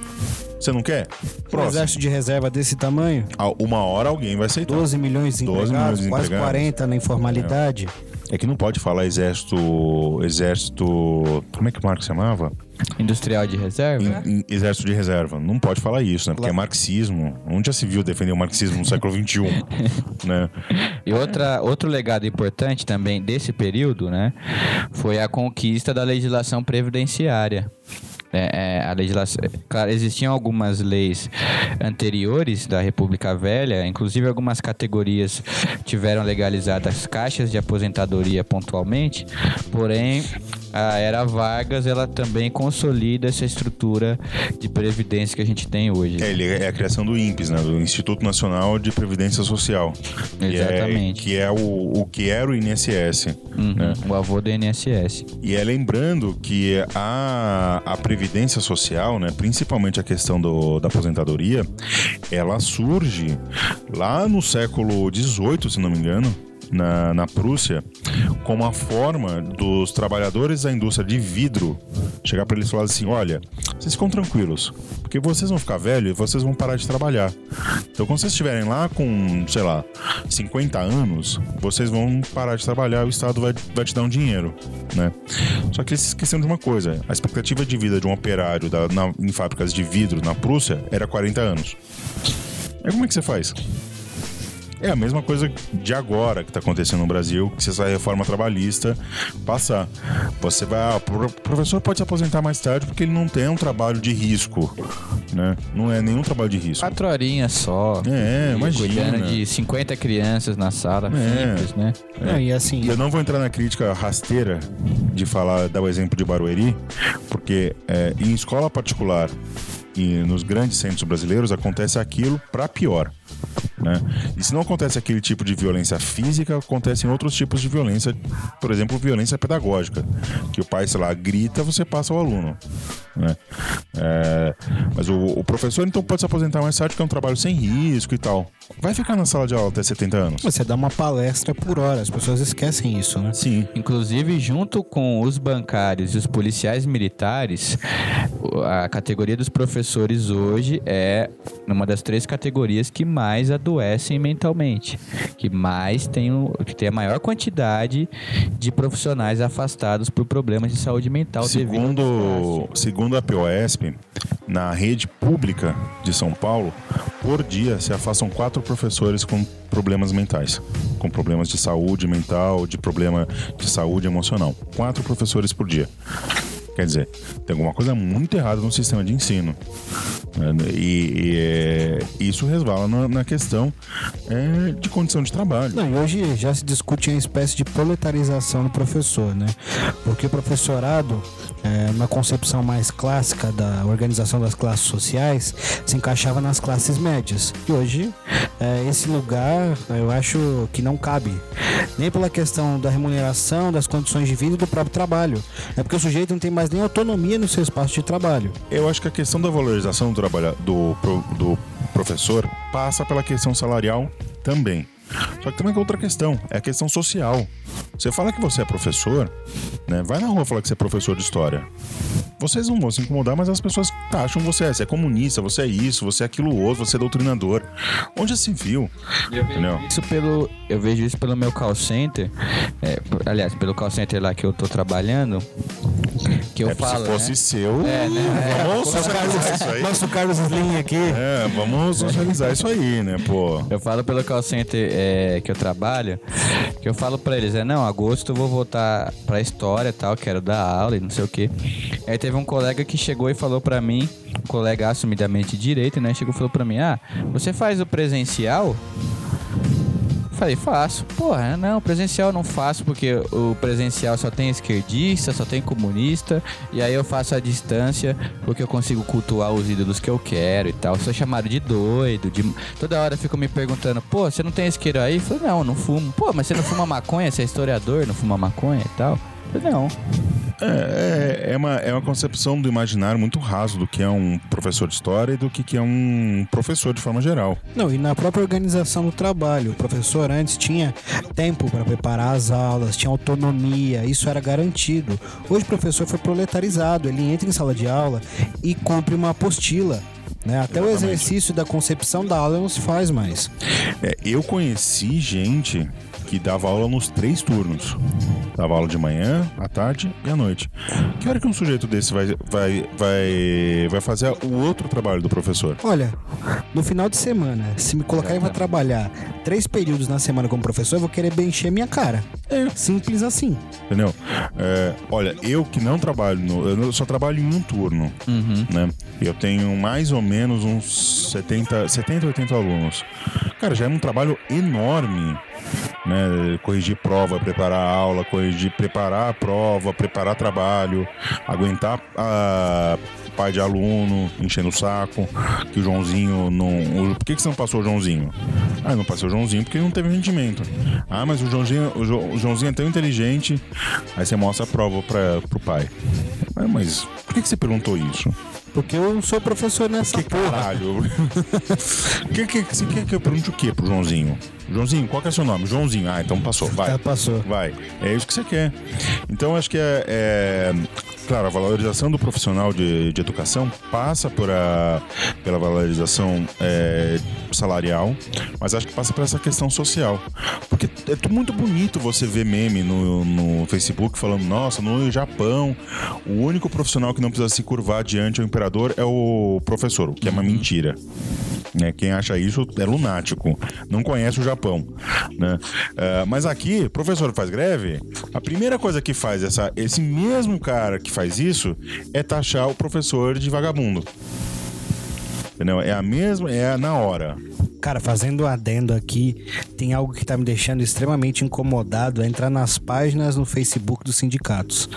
Você não quer? Um Próximo. exército de reserva desse tamanho, Ah, Uma hora alguém vai aceitar. 12 milhões de 12 milhões empregados, de quase empregados. 40 na informalidade. É que não pode falar exército. Exército. Como é que o Marx chamava? Industrial de reserva? Em- em- exército de reserva. Não pode falar isso, né? Porque é marxismo. Onde já se viu defender o marxismo no século XXI? né? E outra, outro legado importante também desse período, né, foi a conquista da legislação previdenciária. É, é, a legislação, claro, existiam algumas leis anteriores da República Velha, inclusive algumas categorias tiveram legalizadas caixas de aposentadoria pontualmente, porém a era Vargas ela também consolida essa estrutura de previdência que a gente tem hoje. É, é a criação do INPES, né? Do Instituto Nacional de Previdência Social. Que Exatamente. É, que é o, o que era o INSS. Uhum, né? O avô do INSS. E é lembrando que a, a Previdência Social, né, principalmente a questão do, da aposentadoria, ela surge lá no século XVIII, se não me engano, na, na Prússia, como a forma dos trabalhadores da indústria de vidro chegar para eles e falar assim: olha, vocês ficam tranquilos, porque vocês vão ficar velhos e vocês vão parar de trabalhar. Então, quando vocês estiverem lá com, sei lá, 50 anos, vocês vão parar de trabalhar, o Estado vai, vai te dar um dinheiro, né? Só que eles se esqueceram de uma coisa: a expectativa de vida de um operário da- na- em fábricas de vidro na Prússia era 40 anos. Aí como é que você faz? É a mesma coisa de agora que está acontecendo no Brasil, que se essa reforma trabalhista passar. Você vai, ah, o pro- professor pode se aposentar mais tarde porque ele não tem um trabalho de risco, né? Não é nenhum trabalho de risco. Quatro horinhas só. É, E imagina. Cuidando de 50 crianças na sala, É. simples, né? Não, e assim, Eu não vou entrar na crítica rasteira de falar, dar o exemplo de Barueri, porque é, em escola particular e nos grandes centros brasileiros acontece aquilo para pior. Né? E se não acontece aquele tipo de violência física, acontecem outros tipos de violência, por exemplo, violência pedagógica, que o pai, sei lá, grita, você passa ao aluno. Né? É, mas o, o professor então pode se aposentar mais tarde, porque é um trabalho sem risco e tal. Vai ficar na sala de aula até 70 anos? você dá uma palestra por hora, as pessoas esquecem isso, né? Sim. Inclusive, junto com os bancários e os policiais militares, a categoria dos professores hoje é uma das três categorias que mais adoecem mentalmente, que mais tem, o- que tem a maior quantidade de profissionais afastados por problemas de saúde mental Segundo, segundo a POSP, na rede pública de São Paulo, por dia se afastam quatro professores com problemas mentais, com problemas de saúde mental, de problema de saúde emocional. Quatro professores por dia. Quer dizer, tem alguma coisa muito errada no sistema de ensino. né? E, e, é, isso resvala na, na questão é, de condição de trabalho. Não, e hoje já se discute uma espécie de proletarização do professor, né? Porque o professorado, é, concepção mais clássica da organização das classes sociais, se encaixava nas classes médias. E hoje, é, esse lugar, eu acho que não cabe. Nem pela questão da remuneração, das condições de vida e do próprio trabalho. É porque o sujeito não tem mais nem autonomia no seu espaço de trabalho. Eu acho que a questão da valorização do, trabalha, do, do professor passa pela questão salarial também. Só que também tem outra questão, é a questão social. Você fala que você é professor, né? Vai na rua falar que você é professor de história. Vocês não vão se incomodar, mas as pessoas acham você é, você é comunista, você é isso, você é aquilo outro, você é doutrinador. Onde se viu? Entendeu? Isso pelo, eu vejo isso pelo meu call center, é, aliás, pelo call center lá que eu tô trabalhando, que eu É, falo, se fosse né? seu, É, né? vamos socializar isso aí. Nosso Carlos Slim aqui. É, vamos socializar isso aí, né, pô? Eu falo pelo call center é, que eu trabalho, que eu falo pra eles, é, não, agosto eu vou voltar pra história e tal, quero dar aula e não sei o quê. Aí teve um colega que chegou e falou pra mim, um colega assumidamente direito, né, chegou e falou pra mim, ah, você faz o presencial? Falei, faço. Porra, não, presencial não faço porque o presencial só tem esquerdista, só tem comunista, e aí eu faço a distância porque eu consigo cultuar os ídolos que eu quero e tal. Sou chamado de doido, de... toda hora ficam me perguntando, pô, você não tem isqueiro aí? Falei, não, não fumo. Pô, mas você não fuma maconha? Você é historiador, não fuma maconha e tal? Não. É, é, é uma, é uma concepção do imaginário muito raso do que é um professor de história e do que, que é um professor de forma geral. Não, e na própria organização do trabalho. O professor antes tinha tempo para preparar as aulas, tinha autonomia, isso era garantido. Hoje o professor foi proletarizado, ele entra em sala de aula e cumpre uma apostila. Né? Até o exercício da concepção da aula não se faz mais. É, eu conheci gente que dava aula nos três turnos. Dava aula de manhã, à tarde e à noite. Que hora que um sujeito desse vai, vai, vai, vai fazer o outro trabalho do professor? Olha, no final de semana, se me colocarem pra trabalhar três períodos na semana como professor, eu vou querer bem encher minha cara. É. Simples assim. Entendeu? É, olha, eu que não trabalho, no, eu só trabalho em um turno, né? Eu tenho mais ou menos uns 70, 70 80 alunos. Cara, já é um trabalho enorme, né? Corrigir prova, preparar aula, corrigir, preparar a prova, preparar trabalho, aguentar a pai de aluno enchendo o saco, que o Joãozinho não. Por que, que você não passou o Joãozinho? Ah, não passou o Joãozinho porque não teve rendimento. Ah, mas o Joãozinho, o, Jo- o Joãozinho é tão inteligente. Aí você mostra a prova para pro pai. Ah, mas por que, que você perguntou isso? Porque eu sou professor nessa Que caralho? que, que, você quer que eu pergunte o quê pro Joãozinho? Joãozinho, qual que é seu nome? Joãozinho. Ah, então passou. Vai. Já passou. Vai. É isso que você quer. Então, acho que é, é- Claro, a valorização do profissional de, de educação passa por a, pela valorização é, salarial, mas acho que passa por essa questão social. Porque é muito bonito você ver meme no, no Facebook falando: nossa, no Japão, o único profissional que não precisa se curvar diante ao imperador é o professor, o que é uma mentira. Né? Quem acha isso é lunático, não conhece o Japão. Né? Ah, mas aqui, professor faz greve, a primeira coisa que faz essa, esse mesmo cara que faz isso é taxar o professor de vagabundo. Entendeu? É a mesma, é na hora. Cara, fazendo um adendo aqui, tem algo que tá me deixando extremamente incomodado, é entrar nas páginas no Facebook dos sindicatos.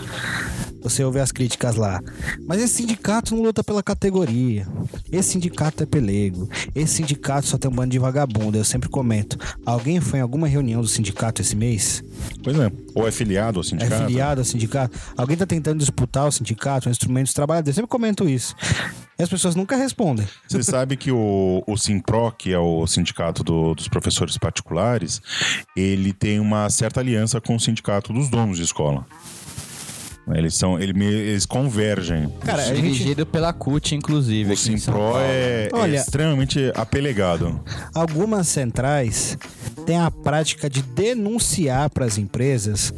Você ouve as críticas lá. Mas esse sindicato não luta pela categoria. Esse sindicato é pelego. Esse sindicato só tem um bando de vagabundo. Eu sempre comento. Alguém foi em alguma reunião do sindicato esse mês? Pois é. Ou é filiado ao É sindicato. filiado ao sindicato? Alguém tá tentando disputar o sindicato, o instrumento dos trabalhadores? Eu sempre comento isso. E as pessoas nunca respondem. Você sabe que o, o Simpro, que é o sindicato do- dos professores particulares, ele tem uma certa aliança com o sindicato dos donos de escola. Eles são, ele me- eles convergem. Cara, a gente, Dirigido pela CUT, inclusive. o Simpro é, é Olha- extremamente apelegado. algumas centrais têm a prática de denunciar para as empresas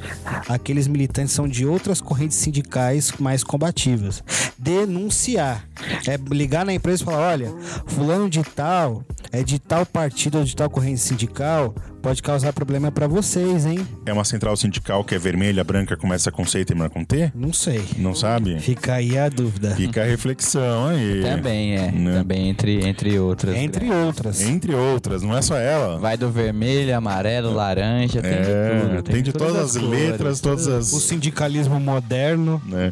aqueles militantes que são de outras correntes sindicais mais combativas. Denunciar. É ligar na empresa e falar: olha, fulano de tal, é de tal partido ou de tal corrente sindical, pode causar problema para vocês, hein? É uma central sindical que é vermelha, branca, começa com C e termina com T? Não sei. Não sabe? Fica aí a dúvida. Fica a reflexão aí. Também, é. Né? Também entre, entre outras. Entre outras. Entre outras, não é só ela. Vai do vermelho, amarelo, laranja, tem É, de tudo. tem de todas as cores. letras, todas as. O sindicalismo moderno. né?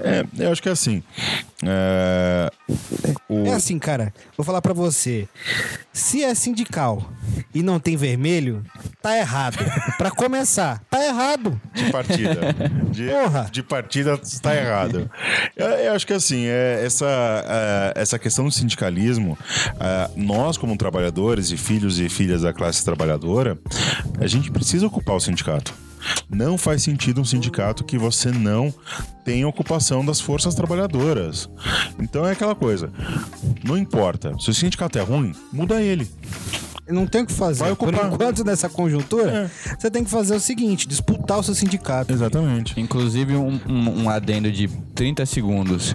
É, eu acho que é assim. É, o- É assim, cara. Vou falar pra você. Se é sindical e não tem vermelho, tá errado. Pra começar, tá errado. de partida. De, Porra. de partida está errado. Eu, eu acho que assim, é, essa, é, essa questão do sindicalismo, é, nós, como trabalhadores e filhos e filhas da classe trabalhadora, a gente precisa ocupar o sindicato. Não faz sentido um sindicato que você não tenha ocupação das forças trabalhadoras. Então é aquela coisa. Não importa. Se o sindicato é ruim, muda ele. Não tem o que fazer. Vai Por ocupar. enquanto, nessa conjuntura, você tem que fazer o seguinte: disputar o seu sindicato. Exatamente. Inclusive, um, um- um adendo de 30 segundos.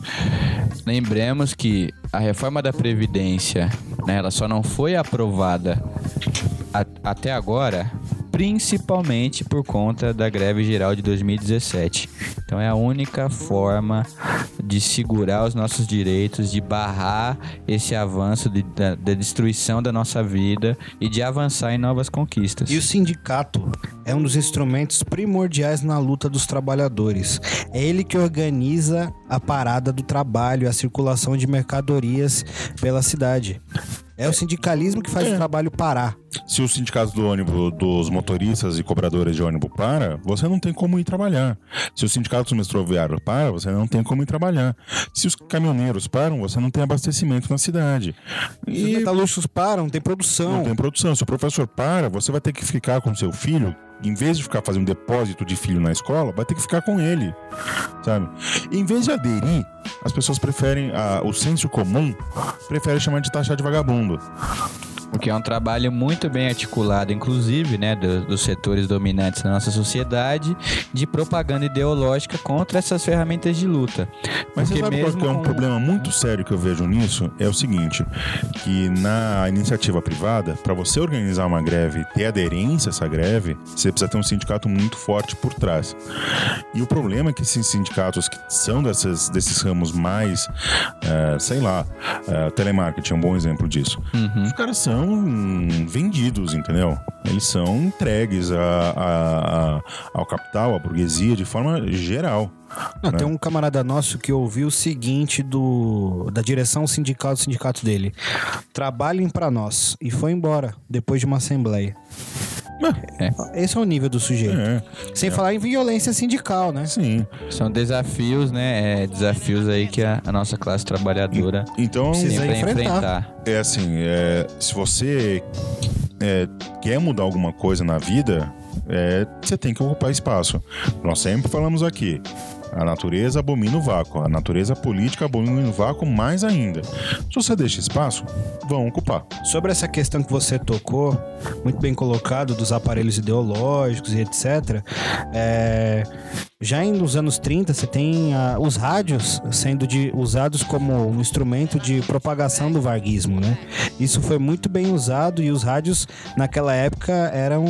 Lembremos que a reforma da Previdência, né, ela só não foi aprovada a- até agora, principalmente por conta da greve geral de 2017. Então é a única forma de segurar os nossos direitos, de barrar esse avanço de- da, da destruição da nossa vida e de avançar em novas conquistas. E o sindicato é um dos instrumentos primordiais na luta dos trabalhadores. É ele que organiza a parada do trabalho, a circulação de mercadorias pela cidade. É o sindicalismo que faz o trabalho parar. Se o sindicato do ônibus, dos motoristas e cobradores de ônibus para, você não tem como ir trabalhar. Se o sindicato dos metroviários para, você não tem como ir trabalhar. Se os caminhoneiros param, você não tem abastecimento na cidade. Se os E metalúrgicos param, não tem produção. não tem produção. Se o professor para, você vai ter que ficar com seu filho. Em vez de ficar fazendo depósito de filho na escola, vai ter que ficar com ele, sabe? Em vez de aderir, as pessoas preferem, a- o senso comum prefere chamar de taxar de vagabundo. Porque é um trabalho muito bem articulado, inclusive, né, do- dos setores dominantes da nossa sociedade, de propaganda ideológica contra essas ferramentas de luta. Mas Porque sabe qual mesmo que é um com- problema muito sério que eu vejo nisso? É o seguinte, que na iniciativa privada, para você organizar uma greve e ter aderência a essa greve, você precisa ter um sindicato muito forte por trás. E o problema é que esses sindicatos que são dessas, desses ramos mais, eh, sei lá, eh, telemarketing é um bom exemplo disso. Uhum. Os caras são vendidos, entendeu? Eles são entregues a- a- a- ao capital, à burguesia, de forma geral. Não, né? tem um camarada nosso que ouviu o seguinte do da direção sindical do sindicato dele: trabalhem pra nós. E foi embora depois de uma assembleia. Esse é o nível do sujeito. É, Sem falar em violência sindical, né? sim. São desafios, né? é, desafios aí que a, a nossa classe trabalhadora Então, Precisa enfrentar. enfrentar. é assim, é, se você é, quer mudar alguma coisa na vida, é, você tem que ocupar espaço. Nós sempre falamos aqui. A natureza abomina o vácuo, a natureza política abomina o vácuo mais ainda. Se você deixa espaço, vão ocupar. Sobre essa questão que você tocou, muito bem colocado, dos aparelhos ideológicos e etc. é, já nos anos 30, você tem ah, os rádios sendo de- usados como um instrumento de propagação do varguismo, né? Isso foi muito bem usado e os rádios, naquela época, eram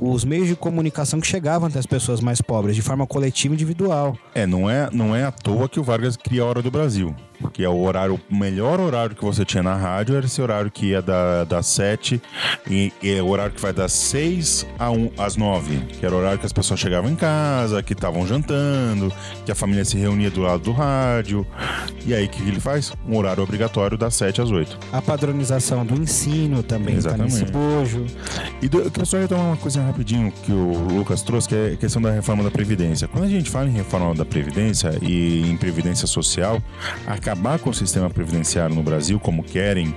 os meios de comunicação que chegavam até as pessoas mais pobres, de forma coletiva e individual. É, não é, não é à toa que o Vargas cria a Hora do Brasil. Que é o horário, o melhor horário que você tinha na rádio era esse horário que ia da, das 7 e, e é o horário que vai das 6 a um, às 9. Que era o horário que as pessoas chegavam em casa, que estavam jantando, que a família se reunia do lado do rádio. E aí o que, ele faz? Um horário obrigatório das 7 às 8. A padronização do ensino também está nesse bojo. E do, eu queria só retomar uma coisa rapidinho que o Lucas trouxe, que é a questão da reforma da Previdência. Quando a gente fala em reforma da Previdência e em Previdência Social, acabar com o sistema previdenciário no Brasil, como querem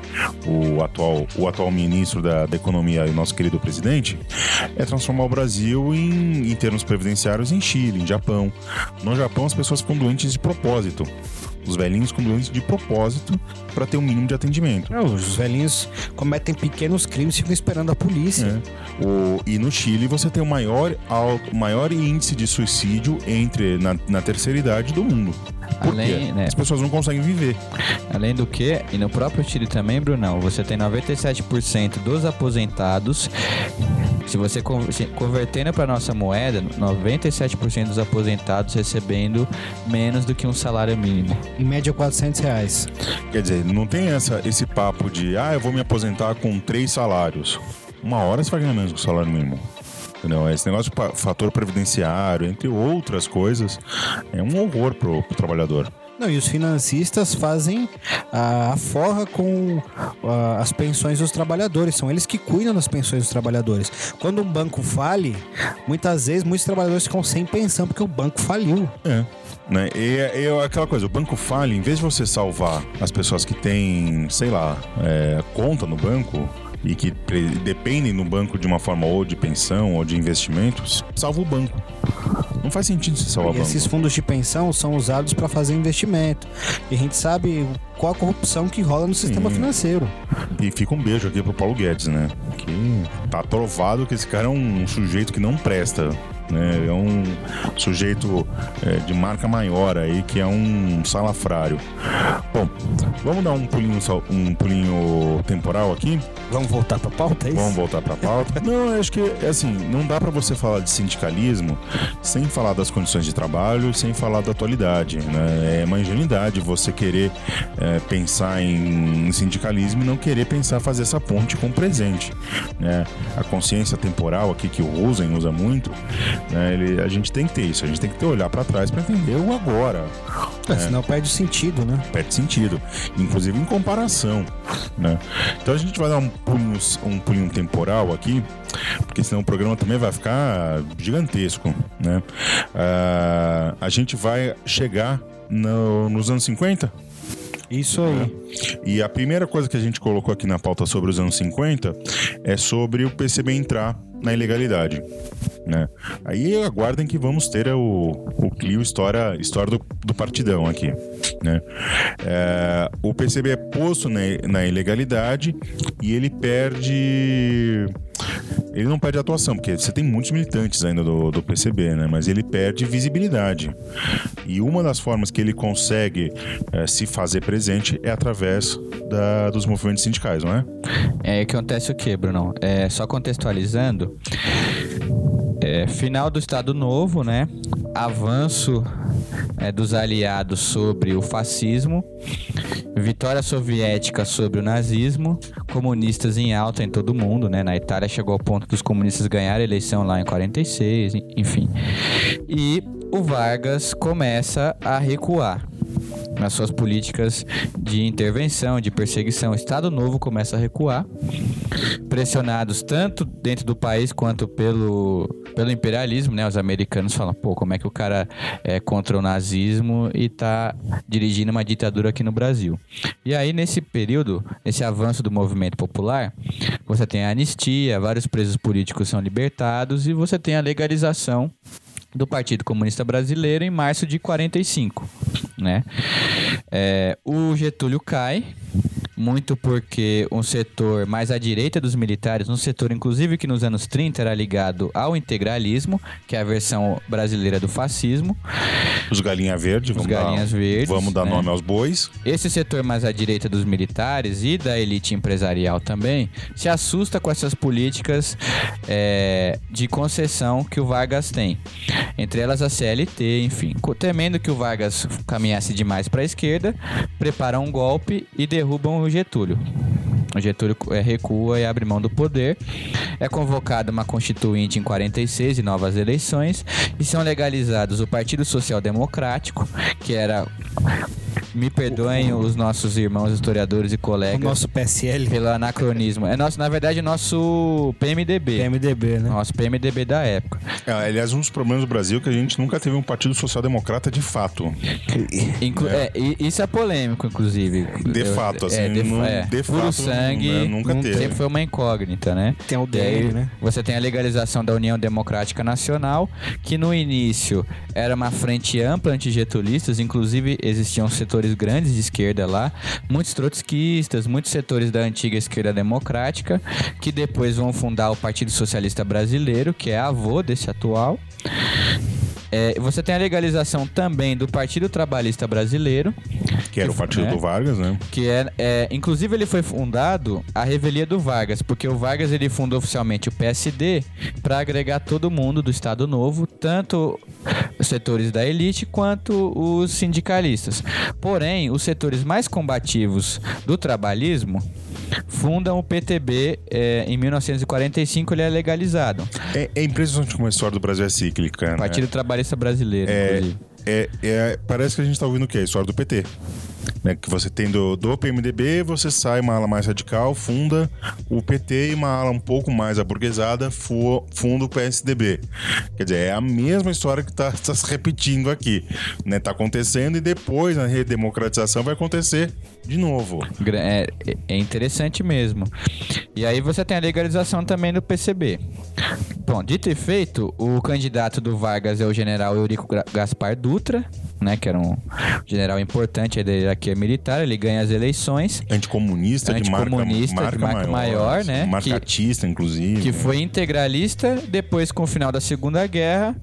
o atual, o atual ministro da, da Economia e o nosso querido presidente, é transformar o Brasil em, em termos previdenciários em Chile, em Japão. No Japão, as pessoas ficam doentes de propósito. Os velhinhos ficam doentes de propósito para ter um mínimo de atendimento. Não, os velhinhos cometem pequenos crimes e ficam esperando a polícia. É. O, e no Chile você tem o maior, alto, maior índice de suicídio entre na, na terceira idade do mundo. Por Além, quê? né? As pessoas não conseguem viver. Além do que, e no próprio Chile também, Brunão, você tem 97% dos aposentados. Se você convertendo para nossa moeda, 97% dos aposentados recebendo menos do que um salário mínimo. Em média, 400 reais. Quer dizer, não tem essa, esse papo de ah, eu vou me aposentar com três salários. Uma hora você vai ganhar menos que o salário mínimo. Entendeu? Esse negócio de fator previdenciário, entre outras coisas, é um horror pro, pro trabalhador. Não, e os financistas fazem a, a forra com as pensões dos trabalhadores. São eles que cuidam das pensões dos trabalhadores. Quando um banco fale, muitas vezes muitos trabalhadores ficam sem pensão porque o banco faliu. É. Né? E é, é aquela coisa, o banco falha, em vez de você salvar as pessoas que têm, sei lá, é, conta no banco e que dependem do banco de uma forma ou de pensão ou de investimentos, salva o banco. Não faz sentido você salvar E o banco. esses fundos de pensão são usados para fazer investimento. E a gente sabe qual a corrupção que rola no sistema Sim. financeiro. E fica um beijo aqui pro Paulo Guedes, né? Que tá provado que esse cara é um sujeito que não presta. Né? É um sujeito é, de marca maior aí, que é um salafrário. Bom, vamos dar um pulinho, um pulinho temporal aqui? Vamos voltar para pauta, é isso? Vamos voltar pra pauta? não, acho que, é assim, não dá pra você falar de sindicalismo sem falar das condições de trabalho, sem falar da atualidade, né? É uma ingenuidade você querer é, pensar em sindicalismo e não querer pensar fazer essa ponte com o presente, né? A consciência temporal aqui que o Rosen usa muito Né? Ele, a gente tem que ter isso, a gente tem que ter olhar para trás para entender o agora. É, senão perde sentido, né? Perde sentido, inclusive em comparação. Né? Então a gente vai dar um pulinho, um pulinho temporal aqui, porque senão o programa também vai ficar gigantesco. Né? Uh, a gente vai chegar no, nos anos 50 isso aí. E a primeira coisa que a gente colocou aqui na pauta sobre os anos 50 é sobre o PCB entrar na ilegalidade. Né? Aí aguardem que vamos ter o, o Clio História, história do, do Partidão aqui. Né? É, o PCB é posto na, na ilegalidade e ele perde ele não perde atuação, porque você tem muitos militantes ainda do, do PCB, né? Mas ele perde visibilidade. E uma das formas que ele consegue é, se fazer presente é através da, dos movimentos sindicais, não é? É, acontece o que, Bruno? É, só contextualizando, é, final do Estado Novo, né? Avanço é, dos aliados sobre o fascismo, vitória soviética sobre o nazismo, comunistas em alta em todo o mundo, né? Na Itália chegou ao ponto dos comunistas ganharem a eleição lá em 46, enfim. E o Vargas começa a recuar nas suas políticas de intervenção, de perseguição. O Estado Novo começa a recuar, pressionados tanto dentro do país quanto pelo, pelo imperialismo, né? Os americanos falam, pô, como é que o cara é contra o nazismo e tá dirigindo uma ditadura aqui no Brasil. E aí, nesse período, nesse avanço do movimento popular, você tem a anistia, vários presos políticos são libertados e você tem a legalização do Partido Comunista Brasileiro em março de 45, né? É, o Getúlio cai muito porque um setor mais à direita dos militares, um setor inclusive que nos anos 30 era ligado ao integralismo, que é a versão brasileira do fascismo. Os galinha verde, vamos galinhas dar, verdes, vamos dar né? nome aos bois. Esse setor mais à direita dos militares e da elite empresarial também se assusta com essas políticas é, de concessão que o Vargas tem. Entre elas a CLT, enfim. Temendo que o Vargas caminhasse demais para a esquerda, preparam um golpe e derrubam o Getúlio. O Getúlio é, recua e abre mão do poder. É convocada uma constituinte em 46 e novas eleições. E são legalizados o Partido Social Democrático, que era me perdoem os nossos irmãos historiadores e colegas. O nosso PSL. Pelo anacronismo. É nosso, na verdade, nosso PMDB. PMDB, né? Nosso PMDB da época. É, aliás, um dos problemas do Brasil é que a gente nunca teve um partido social-democrata de fato. Inclu é. É, isso é polêmico, inclusive. De fato, assim. É, de, não, é, de fato, sangue. Né, nunca teve. Sempre foi uma incógnita, né? Tem o DEM, né? Você tem a legalização da União Democrática Nacional, que no início era uma frente ampla antigetulistas, inclusive existiam setores grandes de esquerda lá, muitos trotskistas, muitos setores da antiga esquerda democrática, que depois vão fundar o Partido Socialista Brasileiro, que é avô desse atual. É, você tem a legalização também do Partido Trabalhista Brasileiro. Que era o partido né? do Vargas, né? Que é, é, inclusive ele foi fundado a revelia do Vargas, porque o Vargas ele fundou oficialmente o PSD para agregar todo mundo do Estado Novo, tanto os setores da elite quanto os sindicalistas. Porém, os setores mais combativos do trabalhismo fundam o PTB é, em 1945, ele é legalizado. É, é impressionante como a história do Brasil é cíclica. Né? Partido Trabalhista Brasileiro, é, é, é, parece que a gente está ouvindo o quê? A história do PT. Né, que você tem do, do PMDB, você sai uma ala mais radical, funda o PT e uma ala um pouco mais aburguesada, funda o PSDB. Quer dizer, é a mesma história que está tá se repetindo aqui. Né? Tá acontecendo e depois na redemocratização vai acontecer de novo. É, é interessante mesmo. E aí você tem a legalização também do PCB. Bom, dito e feito, o candidato do Vargas é o general Eurico Gaspar Dutra, né, que era um general importante da hierarquia militar, ele ganha as eleições. Anticomunista, Anticomunista de marca, marca, marca maior, maior, né? Marcatista, que, inclusive. Que foi integralista, depois com o final da Segunda Guerra,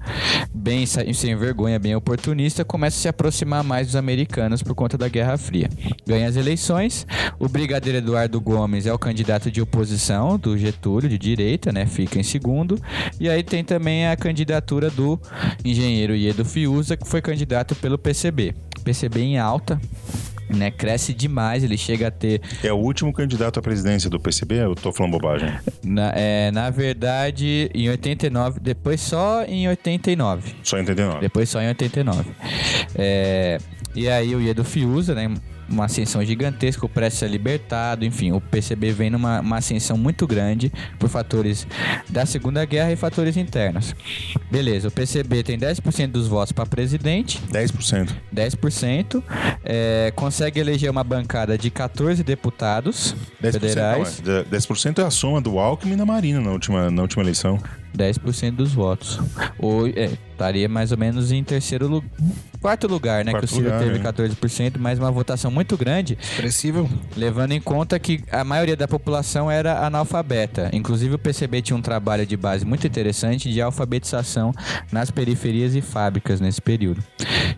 bem sem vergonha, bem oportunista, começa a se aproximar mais dos americanos por conta da Guerra Fria. Ganha as eleições, o brigadeiro Eduardo Gomes é o candidato de oposição do Getúlio, de direita, né? Fica em segundo. E aí tem também a candidatura do engenheiro Iedo Fiuza, que foi candidato pelo PCB. PCB em alta, né, cresce demais, ele chega a ter... É o último candidato à presidência do PCB? Eu tô falando bobagem. Na, é, na verdade, em 89, depois só em 89. Só em 89. Depois só em 89. É, e aí o Iedo Fiuza, né? Uma ascensão gigantesca, o Prestes é libertado, enfim, o PCB vem numa uma ascensão muito grande por fatores da Segunda Guerra e fatores internos. Beleza, o PCB tem 10% dos votos para presidente. 10%. 10%. É, consegue eleger uma bancada de 14 deputados 10%, federais. Não, é, 10% é a soma do Alckmin na Marina na última, na última eleição. 10% dos votos. Ou é, estaria mais ou menos em terceiro lugar. Quarto lugar, né? Quarto que o Ciro lugar, teve né? 14%, mas uma votação muito grande. Expressivo. Levando em conta que a maioria da população era analfabeta. Inclusive o PCB tinha um trabalho de base muito interessante de alfabetização nas periferias e fábricas nesse período.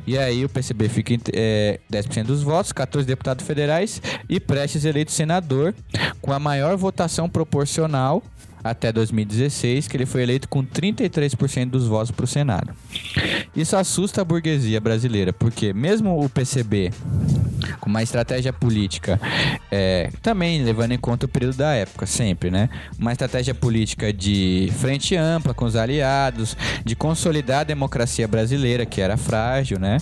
E aí o PCB fica em é, 10% dos votos, 14 deputados federais e Prestes eleito senador com a maior votação proporcional até 2016, que ele foi eleito com 33% dos votos para o Senado. Isso assusta a burguesia brasileira, porque mesmo o PCB, com uma estratégia política, é, também levando em conta o período da época, sempre, né? Uma estratégia política de frente ampla com os aliados, de consolidar a democracia brasileira, que era frágil, né?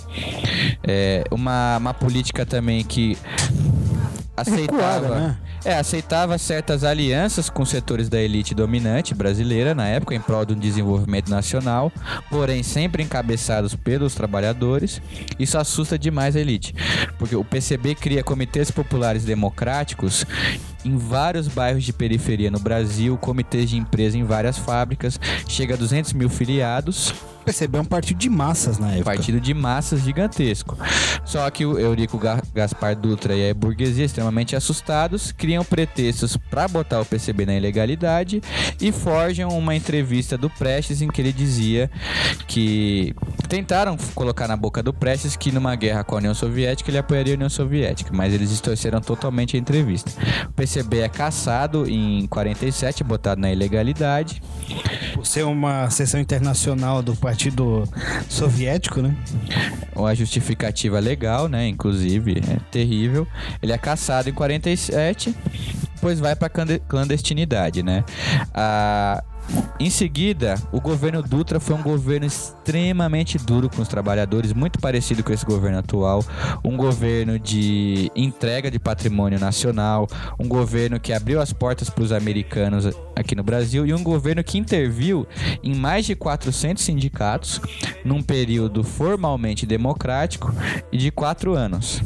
É, uma, uma política também que aceitava, Recuada, né? É, aceitava certas alianças com setores da elite dominante brasileira na época em prol de um desenvolvimento nacional, porém sempre encabeçados pelos trabalhadores. Isso assusta demais a elite, porque o PCB cria comitês populares democráticos em vários bairros de periferia no Brasil, comitês de empresa em várias fábricas, chega a 200 mil filiados. Percebeu um partido de massas na época. Partido de massas gigantesco. Só que o Eurico Gaspar Dutra e a burguesia, extremamente assustados, criam pretextos para botar o PCB na ilegalidade e forjam uma entrevista do Prestes em que ele dizia que tentaram colocar na boca do Prestes que numa guerra com a União Soviética ele apoiaria a União Soviética, mas eles distorceram totalmente a entrevista. O PCB é caçado em 47, botado na ilegalidade. Por ser uma seção internacional do Partido Soviético, né? Uma justificativa legal, né? Inclusive, é terrível. Ele é caçado em 47, depois vai para clandestinidade, né? A em seguida, o governo Dutra foi um governo extremamente duro com os trabalhadores, muito parecido com esse governo atual. Um governo de entrega de patrimônio nacional, um governo que abriu as portas para os americanos aqui no Brasil e um governo que interviu em mais de 400 sindicatos num período formalmente democrático e de quatro anos.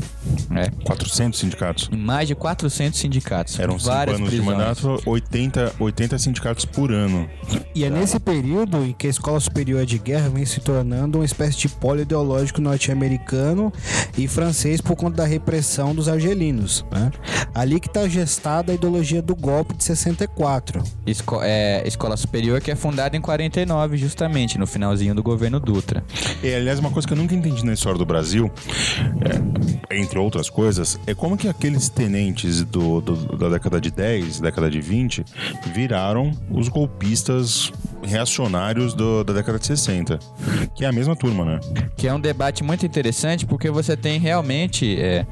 É. 400 sindicatos? Em mais de 400 sindicatos. Eram cinco anos prisões. de mandato, 80, 80 sindicatos por ano. E é nesse período em que a Escola Superior de Guerra vem se tornando uma espécie de polo ideológico norte-americano e francês por conta da repressão dos argelinos. Né? Ali que está gestada a ideologia do golpe de 64. Esco é, Escola Superior que é fundada em 49, justamente, no finalzinho do governo Dutra. E, aliás, uma coisa que eu nunca entendi na história do Brasil, é, entre outras coisas, é como que aqueles tenentes do, do, da década de 10, década de 20, viraram os golpistas reacionários do, da década de 60. Que é a mesma turma, né? Que é um debate muito interessante porque você tem realmente, é,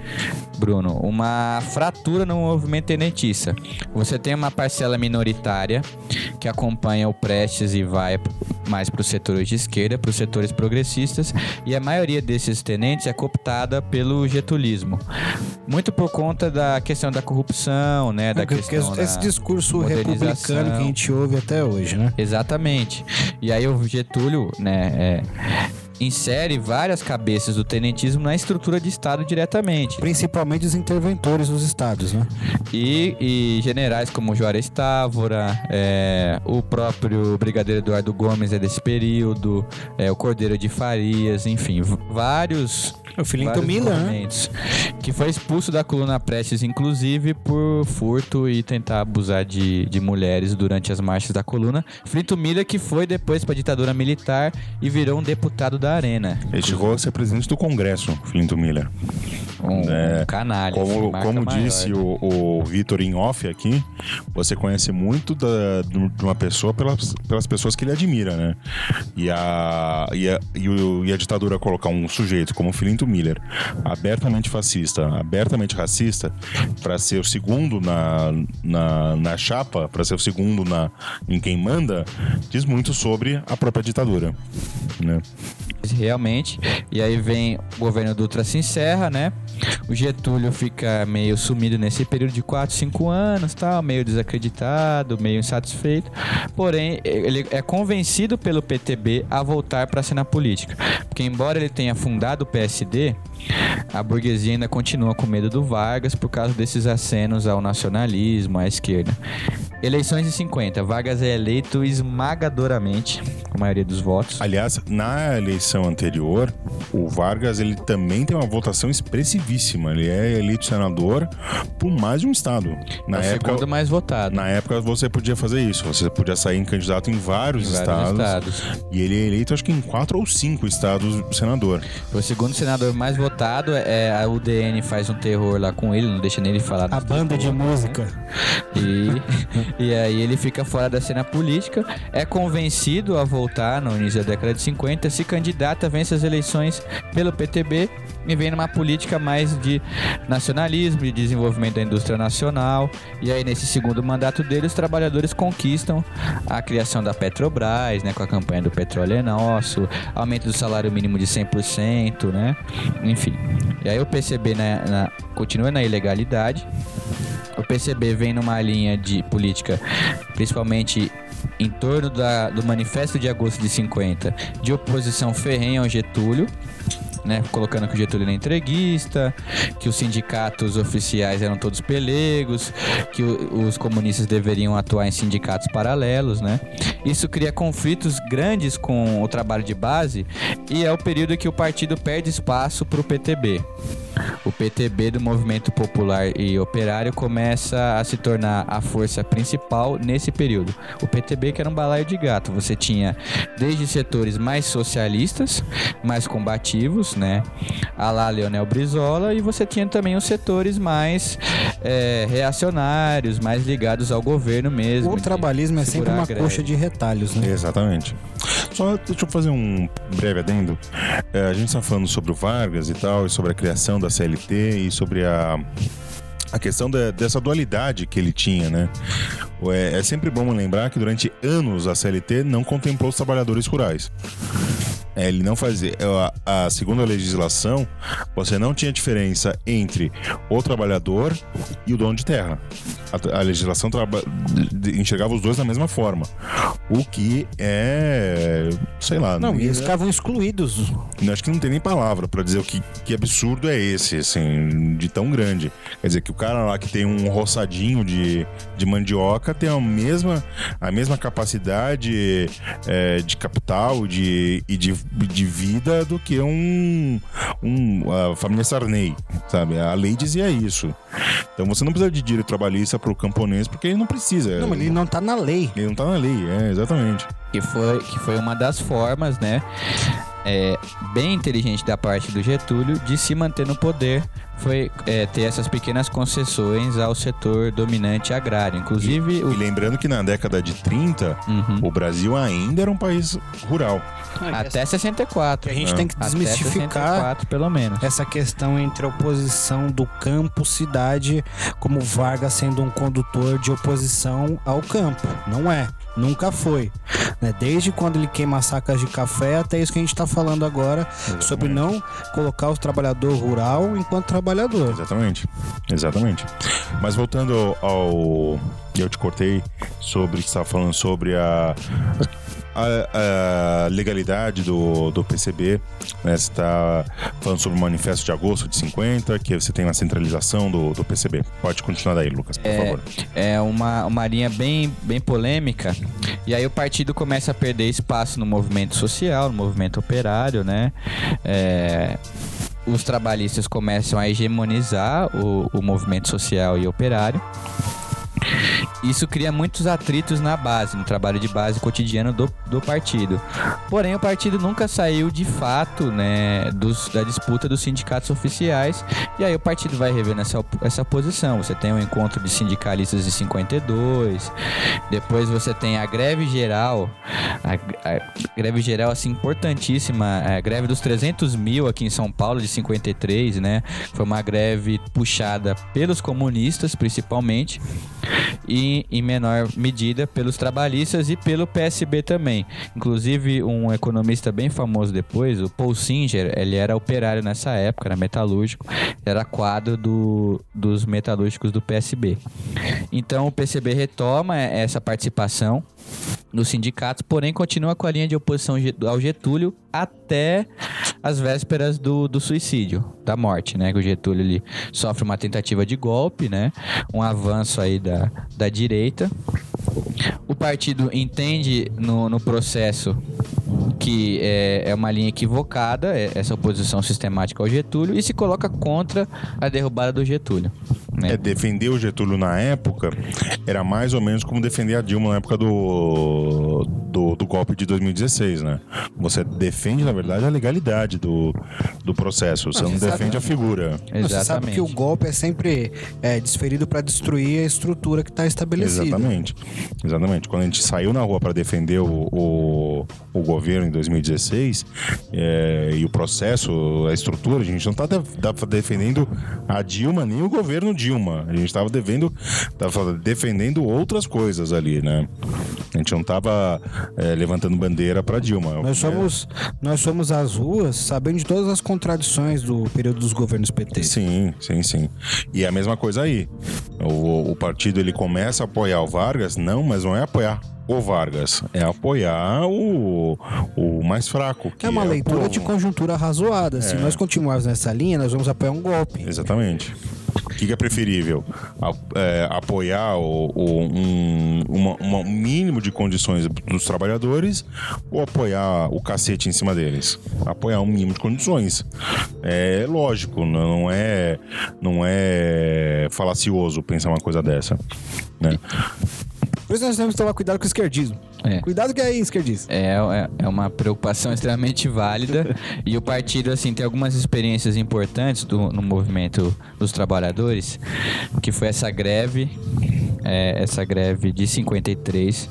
Bruno, uma fratura no movimento tenentista. Você tem uma parcela minoritária que acompanha o Prestes e vai mais para os setores de esquerda, para os setores progressistas, e a maioria desses tenentes é cooptada pelo getulismo. Muito por conta da questão da corrupção, né? Da é, questão esse discurso republicano que a gente ouve até hoje, né? Exatamente. E aí o Getúlio, né, é, insere várias cabeças do tenentismo na estrutura de Estado diretamente. Principalmente os interventores dos estados, né? E, e generais como Juarez Távora, é, o próprio Brigadeiro Eduardo Gomes é desse período, é, o Cordeiro de Farias, enfim, vários o Filinto Miller, né? Que foi expulso da coluna Prestes, inclusive, por furto e tentar abusar de, de mulheres durante as marchas da coluna. Filinto Miller que foi depois para a ditadura militar e virou um deputado da Arena. Ele chegou a ser presidente do Congresso, Filinto Miller. Um, é, um canalha. Como, como disse o, o Vitor em off aqui, você conhece muito da, de uma pessoa pelas, pelas pessoas que ele admira, né? E a, e a, e, o, e a ditadura colocar um sujeito como Filinto Miller, abertamente fascista, abertamente racista, para ser o segundo na, na, na chapa, para ser o segundo na, em quem manda, diz muito sobre a própria ditadura. Né? Realmente. E aí vem o governo Dutra se encerra, né? O Getúlio fica meio sumido nesse período de 4, 5 anos, tal, meio desacreditado, meio insatisfeito. Porém, ele é convencido pelo PTB a voltar para a cena política. Porque embora ele tenha fundado o PSD, a burguesia ainda continua com medo do Vargas por causa desses acenos ao nacionalismo, à esquerda. Eleições de 50. Vargas é eleito esmagadoramente, com a maioria dos votos. Aliás, na eleição anterior, o Vargas ele também tem uma votação expressivíssima. Ele é eleito senador por mais de um estado. Na é época, o segundo mais votado. Na época você podia fazer isso. Você podia sair em candidato em vários, em estados, vários estados. E ele é eleito, acho que em quatro ou cinco estados senador. O segundo senador mais votado é a UDN faz um terror lá com ele, não deixa nem ele falar. A banda de música. Né? E, e aí ele fica fora da cena política, é convencido a voltar no início da década de 50, se candidata, vence as eleições pelo PTB e vem numa política mais de nacionalismo, de desenvolvimento da indústria nacional. E aí, nesse segundo mandato dele, os trabalhadores conquistam a criação da Petrobras, né, com a campanha do petróleo é nosso, aumento do salário mínimo de 100%, né? Enfim. E aí o PCB na, na, continua na ilegalidade. O PCB vem numa linha de política, principalmente em torno da, do Manifesto de Agosto de 50, de oposição ferrenha ao Getúlio né, colocando que o Getúlio era entreguista, que os sindicatos oficiais eram todos pelegos, que o, os comunistas deveriam atuar em sindicatos paralelos, né? Isso cria conflitos grandes com o trabalho de base e é o período que o partido perde espaço para o PTB. O PTB do Movimento Popular e Operário começa a se tornar a força principal nesse período. O PTB que era um balaio de gato, você tinha desde setores mais socialistas, mais combativos, né, a lá Leonel Brizola, e você tinha também os setores mais é, reacionários, mais ligados ao governo mesmo. O trabalhismo é sempre uma coxa de retalhos, né? Exatamente. Só deixa eu fazer um breve adendo. É, a gente está falando sobre o Vargas e tal, e sobre a criação da CLT e sobre a a questão de, dessa dualidade que ele tinha, né? É, é, sempre bom lembrar que durante anos a CLT não contemplou os trabalhadores rurais. É, ele não fazia. É, a, a segunda legislação, você não tinha diferença entre o trabalhador e o dono de terra. A, a legislação traba, enxergava os dois da mesma forma. O que é. sei lá. Não, eles ficavam excluídos. Acho que não tem nem palavra para dizer o que, que absurdo é esse, assim, de tão grande. Quer dizer, que o cara lá que tem um roçadinho de, de mandioca tem a mesma, a mesma capacidade é, de capital de, e de de vida do que um, um a família Sarney, sabe? A lei dizia isso. Então você não precisa de direito trabalhista para o camponês porque ele não precisa. Não, mas ele não tá na lei. Ele não tá na lei, é, exatamente. Que foi, que foi uma das formas, né? É, bem inteligente da parte do Getúlio de se manter no poder foi é, ter essas pequenas concessões ao setor dominante agrário. Inclusive. E, o... e lembrando que na década de 30, uhum. o Brasil ainda era um país rural. Até 64. A gente tem que desmistificar pelo menos. essa questão entre a oposição do campo cidade, como Vargas sendo um condutor de oposição ao campo. Não é. Nunca foi. Né? Desde quando ele queima sacas de café até isso que a gente está falando agora, Exatamente. sobre não colocar o trabalhador rural enquanto trabalhador. Exatamente. Exatamente. Mas voltando ao. Eu te cortei sobre. Você estava falando sobre a a, a legalidade do, do PCB, né? Você está falando sobre o manifesto de agosto de 50, que você tem uma centralização do, do PCB. Pode continuar daí, Lucas, por é, favor. É uma, uma linha bem, bem polêmica. E aí o partido começa a perder espaço no movimento social, no movimento operário, né? É, os trabalhistas começam a hegemonizar o, o movimento social e operário. Isso cria muitos atritos na base, no trabalho de base cotidiano do, do partido. Porém, o partido nunca saiu de fato né, dos, da disputa dos sindicatos oficiais. E aí o partido vai rever nessa essa posição. Você tem o um encontro de sindicalistas de 52, depois você tem a greve geral, a, a greve geral assim importantíssima, a greve dos 300 mil aqui em São Paulo de 53, né? Foi uma greve puxada pelos comunistas principalmente e em menor medida pelos trabalhistas e pelo PSB também. Inclusive um economista bem famoso depois, o Paul Singer, ele era operário nessa época, era metalúrgico, era quadro do, dos metalúrgicos do PSB. Então o PCB retoma essa participação nos sindicatos, porém continua com a linha de oposição ao Getúlio até as vésperas do, do suicídio, da morte, né? Que o Getúlio ele sofre uma tentativa de golpe, né? Um avanço aí da, da direita. O partido entende no, no processo que é, é, uma linha equivocada, é, essa oposição sistemática ao Getúlio, e se coloca contra a derrubada do Getúlio. Né? É, defender o Getúlio na época era mais ou menos como defender a Dilma na época do, do, do golpe de 2016, né? Você defende, na verdade, a legalidade do, do processo, você não, não defende a figura. Exatamente. Você sabe que o golpe é sempre é, desferido para destruir a estrutura que está estabelecida. Exatamente. Exatamente. Quando a gente saiu na rua para defender o, o, o, governo em 2016 é, e o processo, a estrutura, a gente não está de, defendendo a Dilma nem o governo Dilma. A gente estava devendo, tava defendendo outras coisas ali, né? A gente não estava é, levantando bandeira para Dilma. Nós somos, nós somos as ruas sabendo de todas as contradições do período dos governos PT. Sim, sim, sim. E é a mesma coisa aí. O, o partido ele começa a apoiar o Vargas, não, mas não é apoiar o Vargas, é apoiar o, o mais fraco. é uma é leitura de conjuntura razoada. É. Se nós continuarmos nessa linha, nós vamos apoiar um golpe. Exatamente. O que, que é preferível? A, é, apoiar o, o, um uma, uma, mínimo de condições dos trabalhadores ou apoiar o cacete em cima deles? Apoiar um mínimo de condições. É lógico, não é, não é falacioso pensar uma coisa dessa. Né? Por isso nós temos que tomar cuidado com o esquerdismo. É. Cuidado que é esquerdismo. É, é, é uma preocupação extremamente válida. e o partido, assim, tem algumas experiências importantes do, no movimento dos trabalhadores, que foi essa greve, é, essa greve de 53.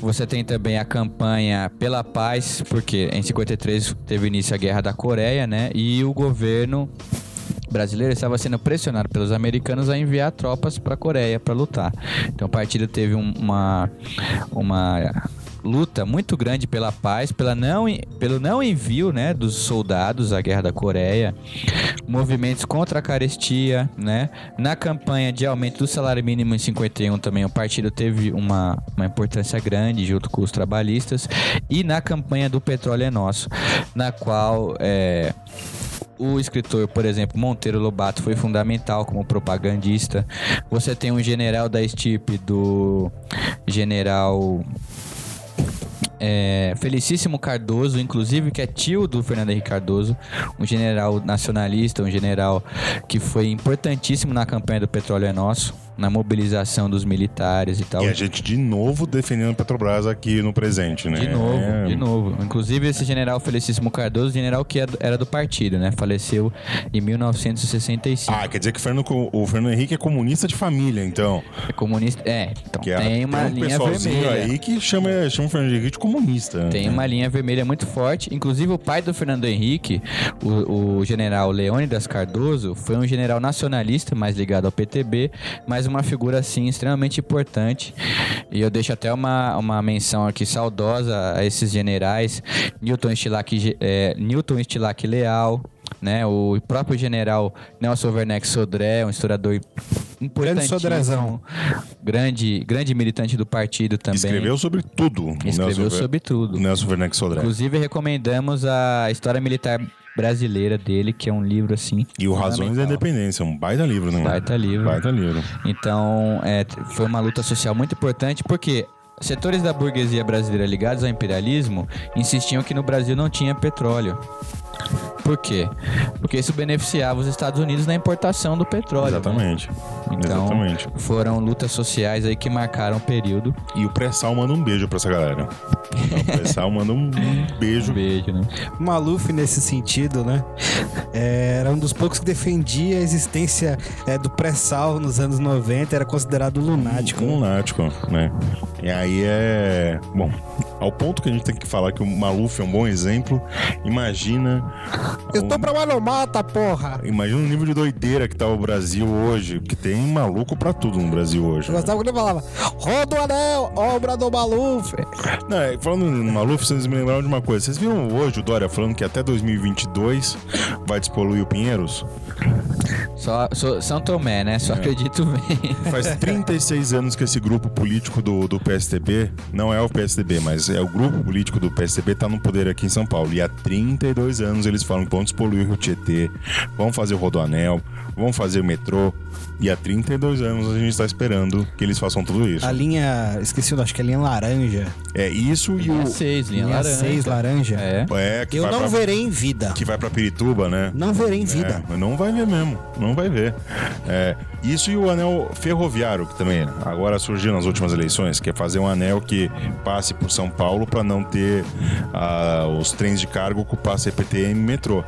Você tem também a campanha pela paz, porque em 53 teve início a guerra da Coreia, né? E o governo brasileiro estava sendo pressionado pelos americanos a enviar tropas para a Coreia para lutar. Então o partido teve um, uma uma luta muito grande pela paz, pela não, pelo não envio né, dos soldados à Guerra da Coreia, movimentos contra a carestia, né? Na campanha de aumento do salário mínimo em 51 também o partido teve uma, uma importância grande junto com os trabalhistas e na campanha do petróleo é nosso, na qual é, o escritor, por exemplo, Monteiro Lobato foi fundamental como propagandista. Você tem um general da estirpe do general é, Felicíssimo Cardoso, inclusive que é tio do Fernando Henrique Cardoso, um general nacionalista, um general que foi importantíssimo na campanha do Petróleo é Nosso na mobilização dos militares e tal. E a gente de novo defendendo a Petrobras aqui no presente, né? De novo, é... de novo. Inclusive esse general Felicíssimo Cardoso, general que era do partido, né? Faleceu em 1965. Ah, quer dizer que o Fernando, o Fernando Henrique é comunista de família, então. É comunista, é. Então que é tem uma tem um linha vermelha. aí que chama, chama o Fernando Henrique de comunista. Tem né? uma linha vermelha muito forte. Inclusive o pai do Fernando Henrique, o, o general Leônidas Cardoso, foi um general nacionalista, mais ligado ao PTB, mas uma figura assim extremamente importante. E eu deixo até uma, uma menção aqui saudosa a esses generais, Newton Stilac, é, Newton Stilac Leal, né? O próprio general Nelson Werneck Sodré, um historiador importante. Grande Grande, grande militante do partido também. Escreveu sobre tudo. Escreveu Nelson sobre tudo. Nelson Werneck Sodré. Inclusive, recomendamos a História Militar brasileira dele, que é um livro assim. E o Razões da Independência, um baita livro, né? Baita livro. Baita livro. Então, é, foi uma luta social muito importante, porque setores da burguesia brasileira ligados ao imperialismo insistiam que no Brasil não tinha petróleo Por quê? Porque isso beneficiava os Estados Unidos na importação do petróleo. né? Exatamente. Então, Exatamente. foram lutas sociais aí que marcaram o período. E o pré-sal manda um beijo pra essa galera. o pré-sal manda um beijo. Um beijo, né? O Maluf, nesse sentido, né? é, era um dos poucos que defendia a existência é, do pré-sal nos anos 90, era considerado lunático. Um lunático, né? E aí é. Bom, ao ponto que a gente tem que falar que o Maluf é um bom exemplo, imagina. Eu tô pra mais não mata, porra! Imagina o nível de doideira que tá o Brasil hoje, que tem maluco pra tudo no Brasil hoje. Eu né? gostava quando ele falava, roda o anel, obra do Maluf. Não, é, falando no Maluf, vocês me lembraram de uma coisa. Vocês viram hoje o Dória falando que até 2022 vai despoluir o Pinheiros? Só, só- São Tomé, né? Só acredito bem. Faz 36 anos que esse grupo político do, do PSDB, não é o PSDB, mas é o grupo político do PSDB, tá no poder aqui em São Paulo. E há 32 anos eles falam que vão despoluir o Rio Tietê, vão fazer o Rodoanel, vão fazer o metrô. E há 32 anos a gente está esperando que eles façam tudo isso. A linha, esqueci, o nome, acho que é a linha laranja. É isso e Linha o. 6, linha, Linha laranja. 6 laranja. É. É, que Eu não pra, verei em vida. que vai pra Pirituba, né? Não verei em vida. É, não vai ver mesmo, não vai ver. É, isso e o anel ferroviário, que também agora surgiu nas últimas eleições, que é fazer um anel que passe por São Paulo para não ter ah, os trens de cargo ocupar CPTM e metrô.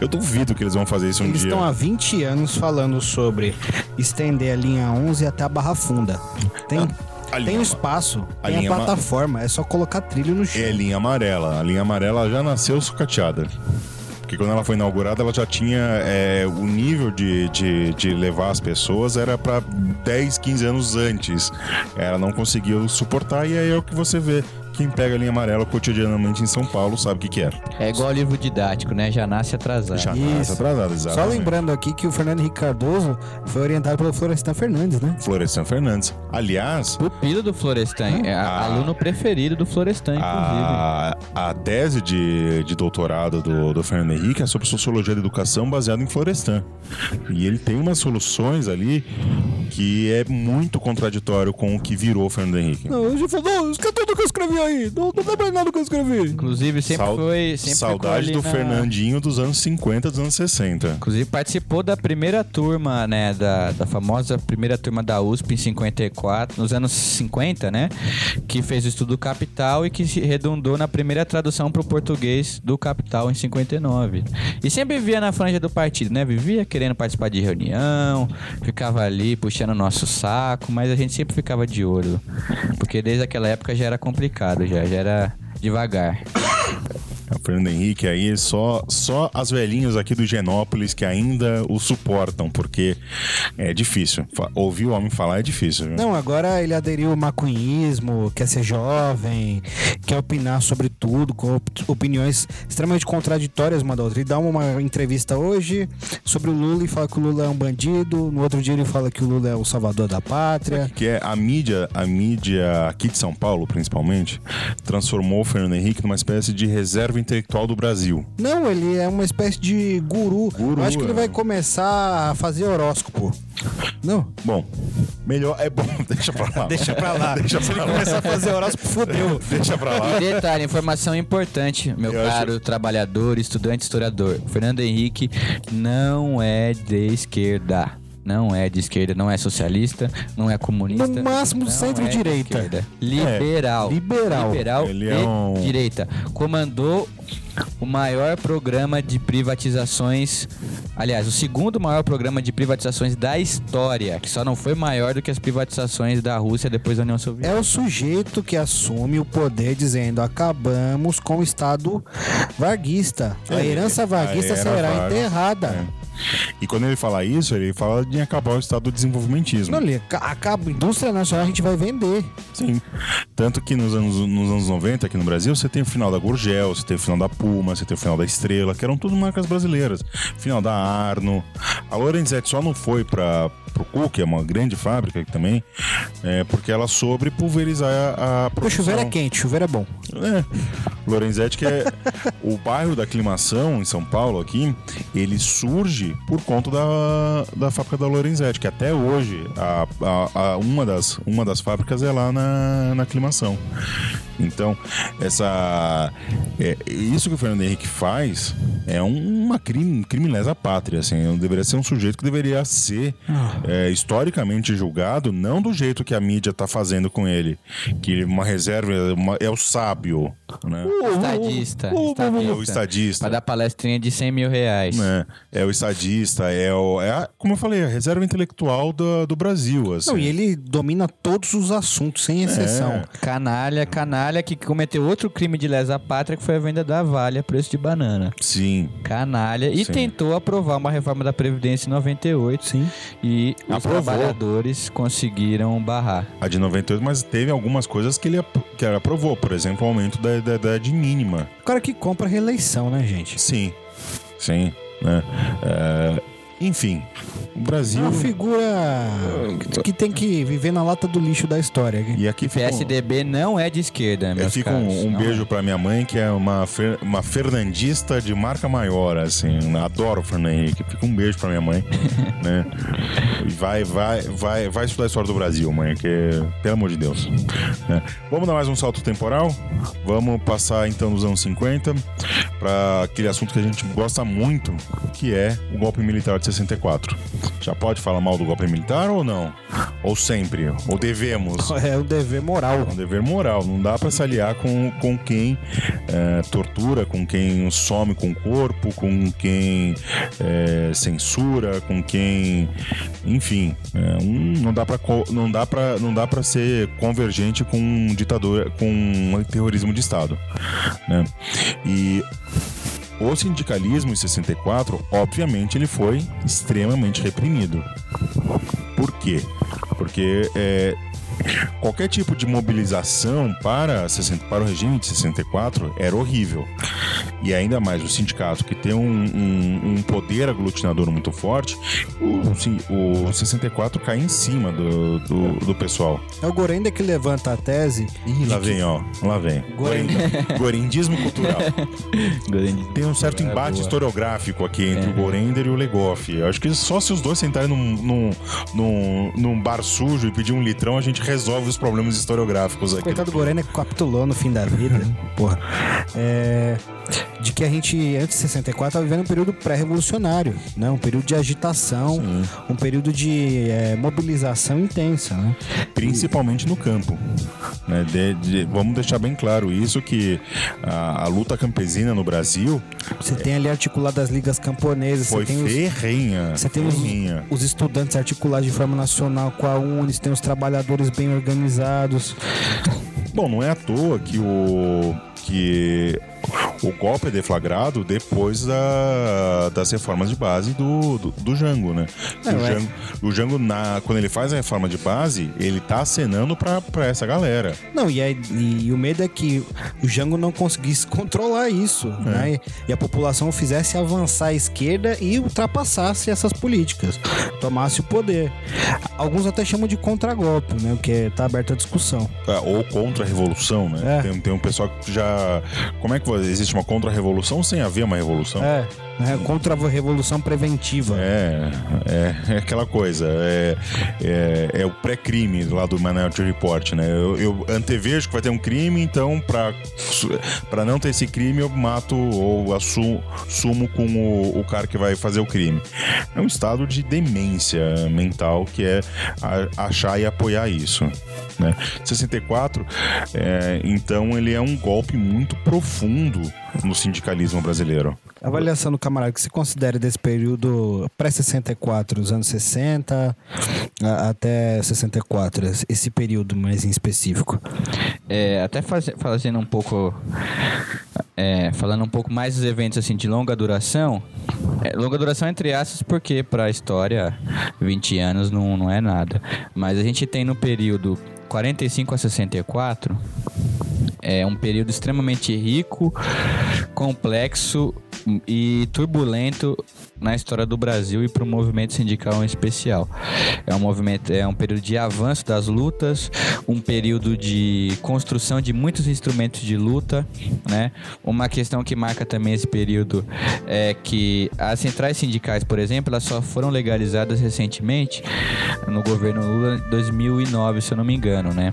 Eu duvido que eles vão fazer isso um Eles dia. estão há 20 anos falando sobre estender a linha 11 até a Barra Funda. Tem, a tem espaço, a tem a plataforma, é só colocar trilho no chão. É linha amarela. A linha amarela já nasceu sucateada. Porque quando ela foi inaugurada, ela já tinha é, o nível de, de, de levar as pessoas era para 10, 15 anos antes. Ela não conseguiu suportar e aí é o que você vê. Quem pega a linha amarela cotidianamente em São Paulo sabe o que, que é. É igual livro didático, né? Já nasce atrasado. Já Isso. nasce atrasado, Só exatamente. lembrando aqui que o Fernando Henrique Cardoso foi orientado pelo Florestan Fernandes, né? Florestan Fernandes. Aliás, Pupilo do Florestan. É a- Ah. aluno preferido do Florestan, inclusive. a, a tese de, de doutorado do, do Fernando Henrique é sobre sociologia da educação baseada em Florestan. E ele tem umas soluções ali que é muito contraditório com o que virou o Fernando Henrique. Não, eu já falou, esquece tudo que eu escrevi aí. Não, não lembra nada do que eu escrevi. Inclusive, sempre Sau- foi. Sempre Saudade do na- Fernandinho dos anos 50, dos anos 60. Inclusive participou da primeira turma, né, da, da famosa primeira turma da USP em 54, nos anos 50, né, que fez o estudo Capital e que se redundou na primeira tradução para o português do Capital em 59. E sempre vivia na franja do partido, né, vivia querendo participar de reunião, ficava ali puxando o nosso saco, mas a gente sempre ficava de olho, porque desde aquela época já era complicado, já, já era devagar. O Fernando Henrique aí, só, só as velhinhas aqui do Genópolis que ainda o suportam, porque é difícil. Ouvir o homem falar é difícil. viu? Não, agora ele aderiu ao maconhismo, quer ser jovem, quer opinar sobre tudo, com op- opiniões extremamente contraditórias uma da outra. Ele dá uma entrevista hoje sobre o Lula e fala que o Lula é um bandido, no outro dia ele fala que o Lula é o salvador da pátria. que é a mídia, a mídia aqui de São Paulo, principalmente, transformou o Fernando Henrique numa espécie de reserva intelectual do Brasil. Não, ele é uma espécie de guru. Guru, Eu acho que ele é. vai começar a fazer horóscopo. Não, Bom, melhor é bom, deixa pra lá. deixa pra lá. Deixa Se pra ele lá. começar a fazer horóscopo, fodeu. Deixa pra lá. E detalhe, informação importante, meu Eu acho- caro trabalhador, estudante, historiador. Fernando Henrique não é de esquerda. Não é de esquerda, não é socialista, não é comunista. No máximo centro-direita. é. Liberal. liberal. Liberal Ele e é um- direita. Comandou o maior programa de privatizações. Aliás, o segundo maior programa de privatizações da história, que só não foi maior do que as privatizações da Rússia depois da União Soviética. É o sujeito que assume o poder dizendo acabamos com o Estado varguista. A É, herança varguista será enterrada. É. E quando ele fala isso, ele fala de acabar o estado do desenvolvimentismo. Não, ele aca- acaba, indústria nacional a gente vai vender. Sim. Tanto que nos anos, nos anos 90, aqui no Brasil, você tem o final da Gurgel, você tem o final da Puma, você tem o final da Estrela, que eram tudo marcas brasileiras. Final da Arno. A Lorenzetti só não foi para pro Cook, que é uma grande fábrica também, é, porque ela soube pulverizar a, a O produção. chuveiro é quente, chuveiro é bom. É. Lorenzetti, que é o bairro da aclimação em São Paulo aqui, ele surge por conta da, da fábrica da Lorenzetti, que até hoje a, a- a- uma, das, uma das fábricas é lá na, na aclimação. Então, essa é, isso que o Fernando Henrique faz é um- uma crime, crime lesa pátria, assim, deveria ser um sujeito que deveria ser é, historicamente julgado, não do jeito que a mídia tá fazendo com ele, que uma reserva uma- é o sábio, né? Estadista. É o estadista. Pra dar palestrinha de 100 mil reais. né? É o estadista, é o. É a- como eu falei, a reserva intelectual do, do Brasil. Assim. Não, e ele domina todos os assuntos, sem exceção. É. Canalha, canalha que cometeu outro crime de lesa pátria que foi a venda da Vale a preço de banana. Sim. Canalha. E Sim. tentou aprovar uma reforma da Previdência em 98. Sim. E os Aprovou. trabalhadores conseguiram barrar. A de 98, mas teve algumas coisas que ele, que ele aprovou. Por exemplo, o aumento da, da idade mínima. O cara que compra reeleição, né, gente? Sim. Sim. Né? É, enfim, o É Brasil. uma figura que tem que viver na lata do lixo da história. E aqui fica um- PSDB não é de esquerda, Eu meus fico caros. um, um beijo pra minha mãe, que é uma, fer- uma fernandista de marca maior, assim. Adoro o Fernando Henrique. Fica um beijo pra minha mãe, né? E vai, vai, vai, vai estudar a história do Brasil, mãe, que pelo amor de Deus. né? Vamos dar mais um salto temporal? Vamos passar então nos anos 50 pra aquele assunto que a gente gosta muito, que é o golpe militar de 64. Já pode falar mal do golpe militar ou não? Ou sempre? Ou devemos? É o dever moral. É um dever moral. Não dá pra se aliar com, com quem é, tortura, com quem some com o corpo, com quem é, censura, com quem. Enfim. é, um- não dá pra co- não dá para não dá para ser convergente com um ditador, com um terrorismo de Estado. Né? E. O sindicalismo em 64, obviamente, ele foi extremamente reprimido. Por quê? Porque é, qualquer tipo de mobilização para, 60 para o regime de 64 era horrível. E ainda mais o sindicato, que tem um, um- um poder aglutinador muito forte, o, o 64 cai em cima do, do, do pessoal. É o Gorenda que levanta a tese. Ih, lá vem, ó. Lá vem. Gorenda. Gorendismo cultural. Grande. Tem um certo É, embate boa. historiográfico aqui entre o Gorender e o Legoff. Eu acho que só se os dois sentarem num, num, num, num bar sujo e pedir um litrão, a gente resolve os problemas historiográficos aqui. Coitado que capitulou no fim da vida. Porra. É, de que a gente, antes de 64, estava vivendo um período pré-revolucionário, né? Um período de agitação, um período de é, mobilização intensa, né? Principalmente no campo. né? De- de- vamos deixar bem claro isso, que a, a luta campesina no Brasil Você tem ali articulado as ligas camponesas, foi você tem os, ferrenha. Você tem os, ferrenha. os estudantes articulados de forma nacional com a UNES, tem os trabalhadores bem organizados. Bom, não é à toa que o que o golpe é deflagrado depois da, das reformas de base do, do, do Jango, né? É, o. Jango, o Jango, na, quando ele faz a reforma de base, ele tá acenando pra, pra essa galera. Não, e, aí- e o medo é que o Jango não conseguisse controlar isso, né? E, a população fizesse avançar à esquerda e ultrapassasse essas políticas, tomasse o poder. Alguns até chamam de contragolpe, né? O que tá aberto à discussão. Ah, Ou contra a revolução, né? É. Tem, tem um pessoal que já. Como é que existe uma contra-revolução sem haver uma revolução? É, né? Contra a revolução preventiva. É, é, é aquela coisa. É, é, é o pré-crime lá do Minority Report, né? Eu, eu antevejo que vai ter um crime, então, pra não ter esse crime, eu mato ou assumo sumo com o, o cara que vai fazer o crime. É um estado de demência mental que é achar e apoiar isso. Né? 64, é, então, ele é um golpe muito profundo no sindicalismo brasileiro. Avaliação do camarada que se considera desse período pré-64, os anos 60 a- até 64, esse- período mais em específico. É, até faz- fazendo um pouco. é, falando um pouco mais dos eventos assim de longa duração. É, longa duração entre aspas, porque para a história 20 anos não, não é nada. Mas a gente tem no período 45 a 64 é um período extremamente rico, complexo e turbulento na história do Brasil e para o movimento sindical em especial. É um movimento, é um período de avanço das lutas, um período de construção de muitos instrumentos de luta, né? Uma questão que marca também esse período é que as centrais sindicais, por exemplo, elas só foram legalizadas recentemente no governo Lula 2009, se eu não me engano, né?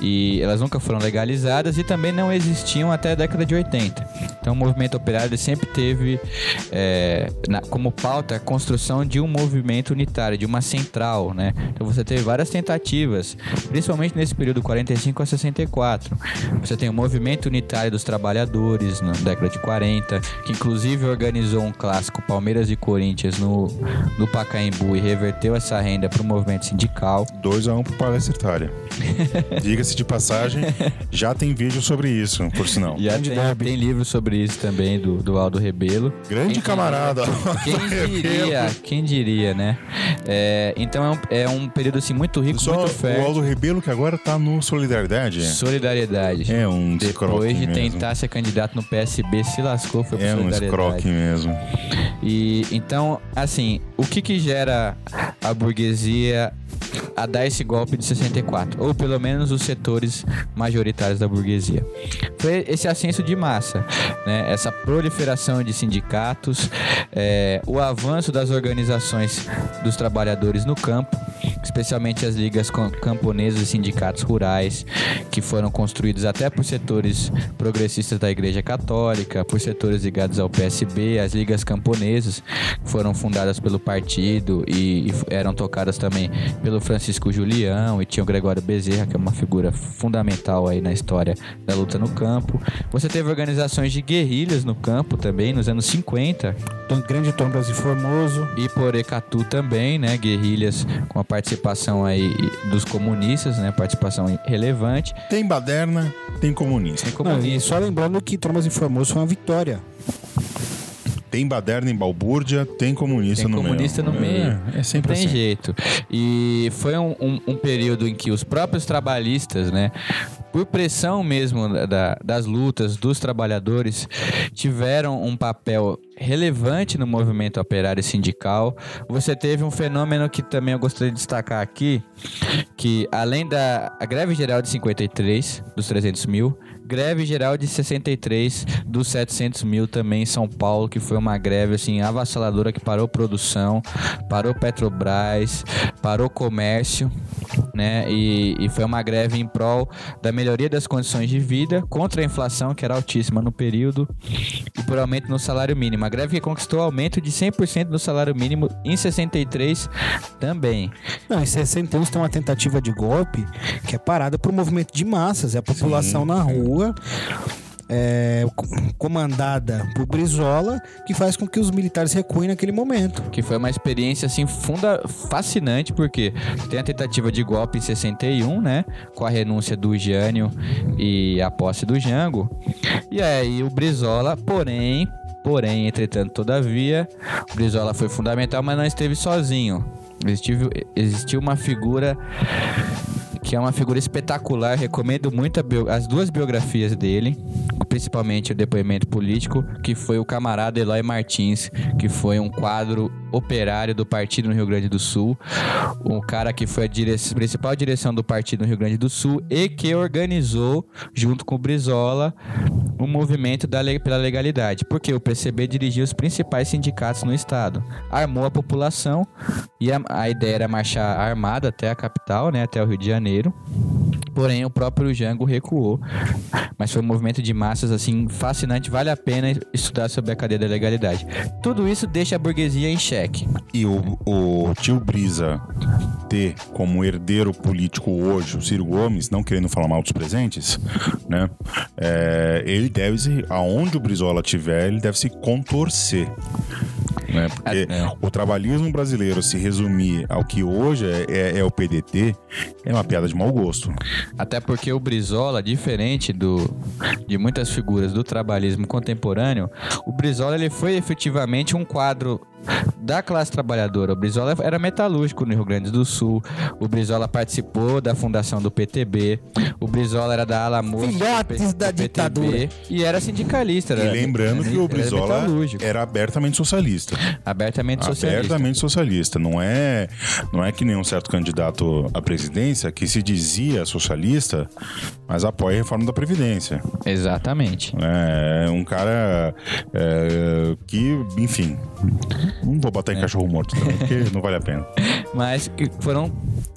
E elas nunca foram legalizadas e também não existiam até a década de 80. Então o movimento operário sempre teve é, na, como pauta a construção de um movimento unitário, de uma central, né? Então você teve várias tentativas, principalmente nesse período 45 a 64. Você tem o movimento unitário dos trabalhadores na década de 40, que inclusive organizou um clássico Palmeiras e Corinthians no, no Pacaembu e reverteu essa renda para o movimento sindical. 2 a 1 um pro Palestra Itália. Diga-se de passagem, já tem vídeo sobre isso, por sinal. Já tem, tem livro sobre isso também, do, do Aldo Rebelo. Grande Quem camarada. Quem diria, quem diria, né? É, então é um, é um período assim muito rico, Só muito o fértil. Aldo Rebelo que agora tá no Solidariedade. Solidariedade. É um escroque Depois de mesmo. tentar ser candidato no PSB, se lascou, foi pro É um Solidariedade. escroque mesmo. E então, assim, o que que gera a burguesia a dar esse golpe de 64? Ou pelo menos os setores majoritários da burguesia. Foi esse ascenso de massa, né? essa proliferação de sindicatos, é, o avanço das organizações dos trabalhadores no campo, especialmente as ligas camponesas e sindicatos rurais, que foram construídos até por setores progressistas da Igreja Católica, por setores ligados ao PSB, as ligas camponesas, que foram fundadas pelo partido e, e eram tocadas também pelo Francisco Julião e tinha o Gregório Bezerra, que é uma figura fundamental aí na história da luta no campo. Você teve organizações de guerrilhas no campo também, nos anos 50, Tom- Grande Tom Brasil Formoso. e por Ecatu também, né? Guerrilhas com a participação aí dos comunistas, né? Participação relevante. Tem baderna, tem comunista. Tem Não, e comunistas. só lembrando que Tom Brasil Formoso foi uma vitória. Tem baderna em balbúrdia, tem comunista Tem no comunista meio. no meio. É, é sempre Não tem assim. jeito. E foi um, um- um período em que os próprios trabalhistas, né, por pressão mesmo da- das lutas dos trabalhadores, tiveram um papel relevante no movimento operário e sindical. Você teve um fenômeno que também eu gostaria de destacar aqui, que além da a greve geral de 53, dos 300 mil, greve geral de 63 dos 700 mil também em São Paulo, que foi uma greve assim avassaladora que parou produção, parou Petrobras, parou comércio, né? E, e foi uma greve em prol da melhoria das condições de vida contra a inflação que era altíssima no período e por aumento no salário mínimo. A greve que conquistou aumento de 100% no salário mínimo em 63 também. Não, em 61 tem uma tentativa de golpe que é parada por um movimento de massas. É a população na rua, é, co- comandada por Brizola, que faz com que os militares recuem naquele momento. que foi uma experiência assim funda fascinante porque tem a tentativa de golpe em 61, né, com a renúncia do Jânio e a posse do Jango. E aí o Brizola, porém, porém, entretanto, todavia, o Brizola foi fundamental, mas não esteve sozinho. Existiu, existiu uma figura que é uma figura espetacular. Recomendo muito as duas biografias dele, principalmente o depoimento político, que foi o camarada Eloy Martins, que foi um quadro operário do partido no Rio Grande do Sul, um cara que foi a dire- principal direção do partido no Rio Grande do Sul e que organizou, junto com o Brizola, o movimento da le- pela legalidade, porque o PCB dirigia os principais sindicatos no estado, armou a população e a, a ideia era marchar armada até a capital, né, até o Rio de Janeiro. Porém, o próprio Jango recuou. Mas foi um movimento de massas, assim, fascinante. Vale a pena estudar sobre a cadeia da legalidade. Tudo isso deixa a burguesia em xeque. E o, o tio Brisa ter como herdeiro político hoje o Ciro Gomes, não querendo falar mal dos presentes, né? é, ele deve se, aonde o Brizola tiver, ele deve se contorcer. Né? Porque É. o trabalhismo brasileiro se resumir ao que hoje é, é- é o PDT é uma piada de mau gosto. Até porque o Brizola, diferente do, de muitas figuras do trabalhismo contemporâneo, o Brizola ele foi efetivamente um quadro da classe trabalhadora. O Brizola era metalúrgico no Rio Grande do Sul. O Brizola participou da fundação do PTB. O Brizola era da ala moça do Filhotes da do PTB, ditadura. E era sindicalista. E era- lembrando era- que o era Brizola metalúrgico. era abertamente socialista. abertamente socialista. Abertamente socialista. Não é, não é que nem um certo candidato à presidência que se dizia socialista, mas apoia a reforma da Previdência. Exatamente. É um cara é, que, enfim, não vou botar em cachorro morto também, porque não vale a pena. Mas foram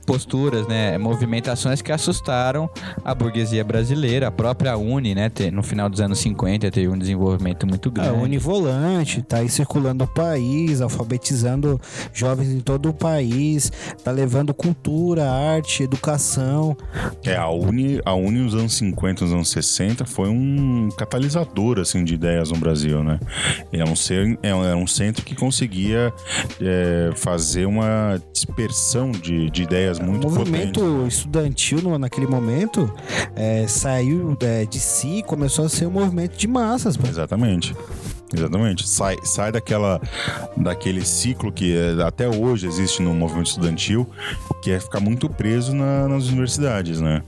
posturas, né, movimentações que assustaram a burguesia brasileira, a própria Uni, né, no final dos anos 50 teve um desenvolvimento muito É, grande. o Univolante tá aí circulando o país, alfabetizando jovens em todo o país, tá levando cultura, arte, educação. É, a Uni, a Uni nos anos 50, nos anos 60 foi um catalisador assim, de ideias no Brasil, né? Era um, ser, era um centro que conseguia é, fazer uma dispersão de, de ideias O muito movimento potentes. estudantil no- naquele momento é, saiu é, de si e começou a ser um movimento de massas. pô. Exatamente. Exatamente. Sai, sai daquela, daquele ciclo que é, até hoje existe no movimento estudantil, que é ficar muito preso na- nas universidades, né?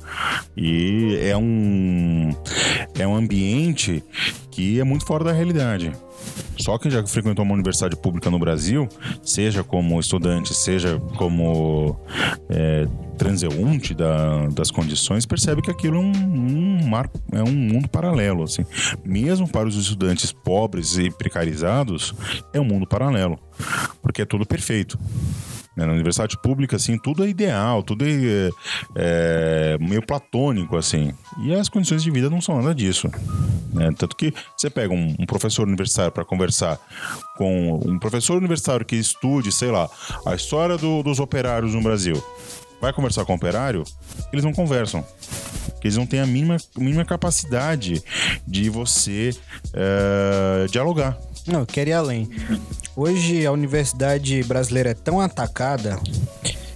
E é um, é um ambiente que é muito fora da realidade. Só quem já frequentou uma universidade pública no Brasil, seja como estudante, seja como é, transeunte da- das condições, percebe que aquilo é um, um marco, é um mundo paralelo, assim. Mesmo para os estudantes pobres e precarizados, é um mundo paralelo, porque é tudo perfeito. Né? Na universidade pública, assim, tudo é ideal, tudo é, é meio platônico, assim. E as condições de vida não são nada disso. né? Tanto que você pega um, um professor universitário para conversar com um professor universitário que estude, sei lá, a história do- dos operários no Brasil. Vai conversar com o operário, eles não conversam. Porque eles não têm a mínima, mínima capacidade de você é, dialogar. Não, eu quero ir além. Hoje a universidade brasileira é tão atacada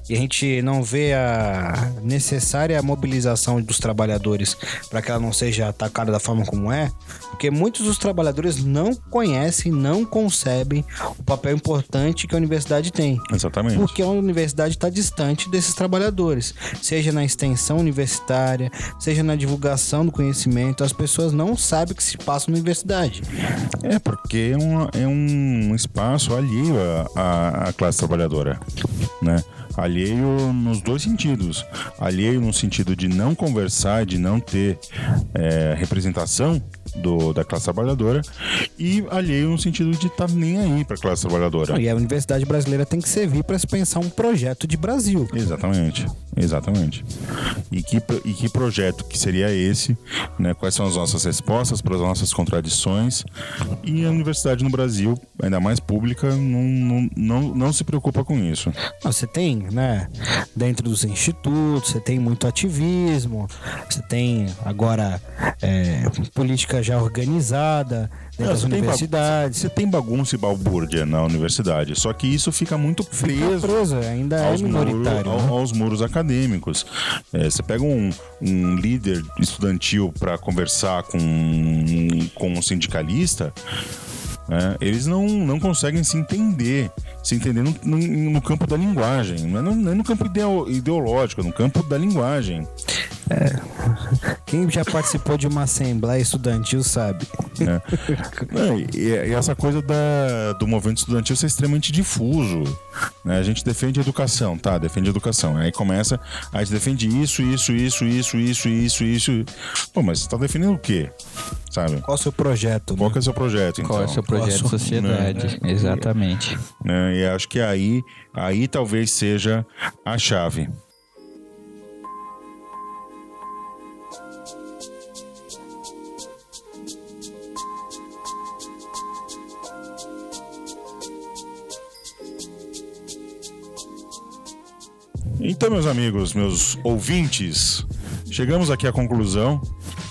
e a gente não vê a necessária mobilização dos trabalhadores para que ela não seja atacada da forma como é, porque muitos dos trabalhadores não conhecem, não concebem o papel importante que a universidade tem. Exatamente. Porque a universidade está distante desses trabalhadores, seja na extensão universitária, seja na divulgação do conhecimento, as pessoas não sabem o que se passa na universidade. É, porque é um, é um espaço alheio à, à- à classe trabalhadora, né? Alheio nos dois sentidos. Alheio no sentido de não conversar, de não ter é, representação do, da classe trabalhadora e alheio no sentido de estar nem aí para a classe trabalhadora. E a universidade brasileira tem que servir para se pensar um projeto de Brasil. Exatamente, exatamente. E que, e que projeto que seria esse? Né? Quais são as nossas respostas para as nossas contradições? E a universidade no Brasil, ainda mais pública, não, não, não, não se preocupa com isso. Você tem, né, dentro dos institutos, você tem muito ativismo, você tem agora é, política já organizada dentro Não, das universidades. Você tem bagunça e balbúrdia na universidade, só que isso fica muito Fica preso. preso, ainda é aos, muros, minoritário. ao- né? aos muros acadêmicos. É, você pega um, um líder estudantil para conversar com, com um sindicalista, né, eles não, não conseguem se entender. Se entender no, no- no campo da linguagem, não é no, não é no campo ideo- ideológico, é no campo da linguagem. Quem já participou de uma assembleia estudantil sabe. né? Não, e, e essa coisa da, do movimento estudantil ser extremamente difuso. né? A gente defende educação, tá? Defende educação. Aí começa, a gente defende isso, isso, isso, isso, isso, isso, isso. Pô, mas você tá defendendo o quê? Sabe? Qual o seu projeto? Qual né? que é o seu projeto, então? Qual é o seu projeto de sociedade? Exatamente. Né? E acho que aí, aí talvez seja a chave. Então, meus amigos, meus ouvintes, chegamos aqui à conclusão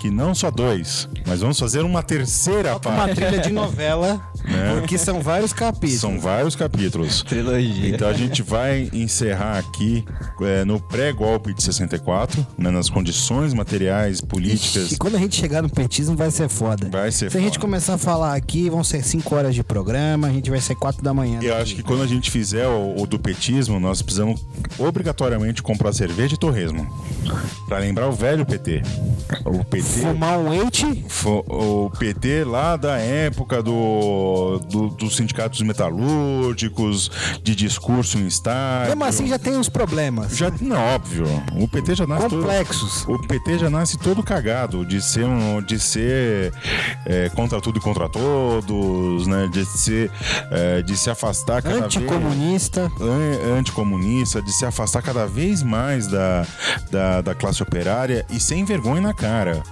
que não só dois, Mas vamos fazer uma terceira Uma parte. trilha de novela, Né? porque são vários capítulos. São vários capítulos. Trilogia. Então a gente vai encerrar aqui é, no pré-golpe de 64, né, nas condições materiais, políticas. E quando a gente chegar no petismo vai ser foda. Vai ser Se a gente foda. começar a falar aqui, vão ser 5 horas de programa, a gente vai ser 4 da manhã. Eu acho que quando a gente fizer o, o do petismo, nós precisamos obrigatoriamente comprar cerveja e torresmo. Pra lembrar o velho PT. O PT. Fumar um eite, fo- O PT lá da época do, do- dos sindicatos metalúrgicos, de discurso em estádio. mesmo assim já tem uns problemas. Já, não, óbvio. O PT já nasce todo- Complexos. o PT já nasce todo cagado de ser um, de ser é, contra tudo e contra todos, né? De ser é, de se afastar cada vez Anticomunista. an- anticomunista, de se afastar cada vez mais da, da, da classe operária e sem vergonha na cara.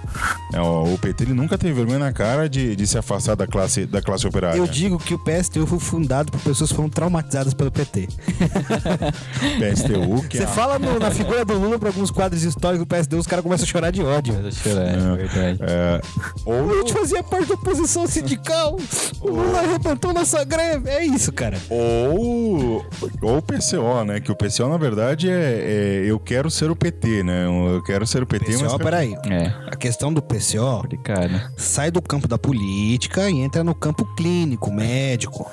É, o, o PT ele nunca teve vergonha na cara de, de se afastar da classe, da classe operária. Eu digo que o PSTU foi fundado por pessoas que foram traumatizadas pelo PT. PSTU, que Você é fala no- na figura do Lula pra alguns quadros históricos do PSTU, os caras começam a chorar de ódio. É verdade. é, A ou, gente fazia parte da oposição sindical. O Lula arrebentou nossa greve. É isso, cara. ou, ou o PCO, né? Que o PCO, na verdade, é, é eu quero ser o PT, né? Eu quero ser o PT, mas. PCO, peraí. É, A questão do PCO complicado. sai do campo da política e entra no campo clínico, médico.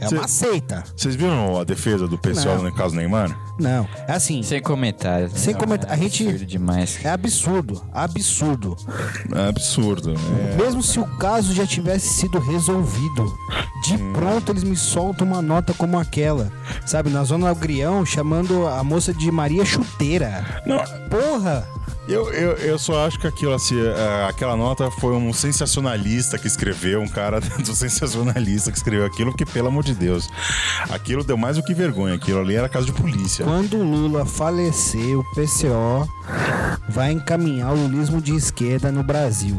É uma seita. Vocês viram a defesa do PCO Não. no caso Neymar? Não, é assim. Sem comentários. Sem Não, comentar- é a gente- demais. É absurdo, absurdo. É absurdo. É, Mesmo se o caso já tivesse sido resolvido, de pronto eles me soltam uma nota como aquela, sabe, na zona Agrião, chamando a moça de Maria Chuteira. Não, Porra! Eu, eu, eu só acho que aquilo, assim, é, aquela nota foi um sensacionalista que escreveu, um cara do sensacionalista que escreveu aquilo, porque, pelo amor de Deus, aquilo deu mais do que vergonha. Aquilo ali era caso de polícia. Quando o Lula falecer, o PCO vai encaminhar o lulismo de esquerda no Brasil.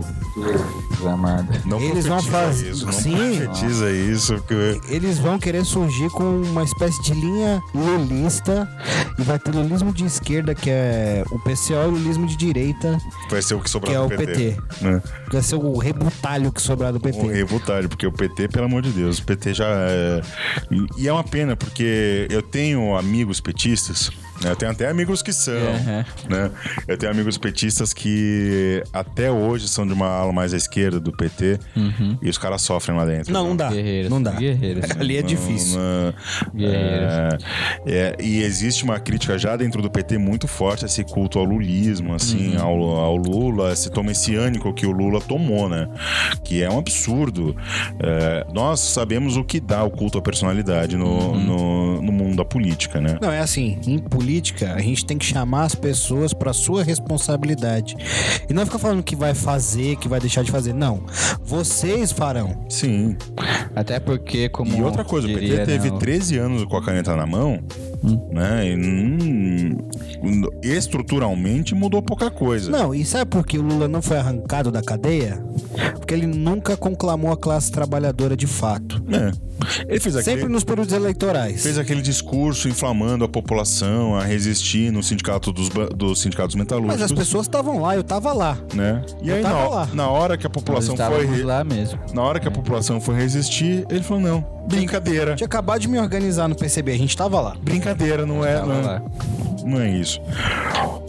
Amado. Não Eles vão profetiza fazer- isso, não Sim. profetiza isso. Que... Eles vão querer surgir com uma espécie de linha lulista e vai ter lulismo de esquerda, que é o PCO, e lulismo de direita, Vai ser o que sobrar que é do o PT. PT. né? que vai ser o rebutalho que sobrar do PT. Um rebutalho, porque o PT, pelo amor de Deus, o PT já é... E é uma pena, porque eu tenho amigos petistas, né? Eu tenho até amigos que são, Uhum. né? Eu tenho amigos petistas que até hoje são de uma ala mais à esquerda do PT e os caras sofrem lá dentro. Não, não dá. Guerreiros, Não dá. guerreiros. Ali é Não, difícil. não, Guerreiros. é, é, e existe uma crítica já dentro do PT muito forte a esse culto ao lulismo, assim, Uhum. ao, ao Lula, esse tom messiânico que o Lula tomou, né? Que é um absurdo. É, nós sabemos o que dá o culto à personalidade no, Uhum. no, no mundo da política, né? Não, é assim, em política, a gente tem que chamar as pessoas para sua responsabilidade. E não ficar falando que vai fazer, que vai deixar de fazer. Não. Vocês farão. Sim. Até porque, como. E outra coisa, o PT diria, teve né, o- 13 anos com a caneta na mão, Hum. né? E, hum, estruturalmente mudou pouca coisa. Não, e sabe por que o Lula não foi arrancado da cadeia? Porque ele nunca conclamou a classe trabalhadora de fato. É. Ele fez aquele, Sempre nos períodos eleitorais. fez aquele discurso inflamando a população a resistir no sindicato dos, dos sindicatos metalúrgicos. Mas as pessoas estavam lá, eu tava lá. Né? E Eu aí, tava na, lá. na hora que a população foi. re- lá mesmo. Na hora que a população foi resistir, ele falou: não, brincadeira. Tinha acabado de me organizar no PCB, a gente tava lá. Brincadeira, não é. Não, lá. é não é isso.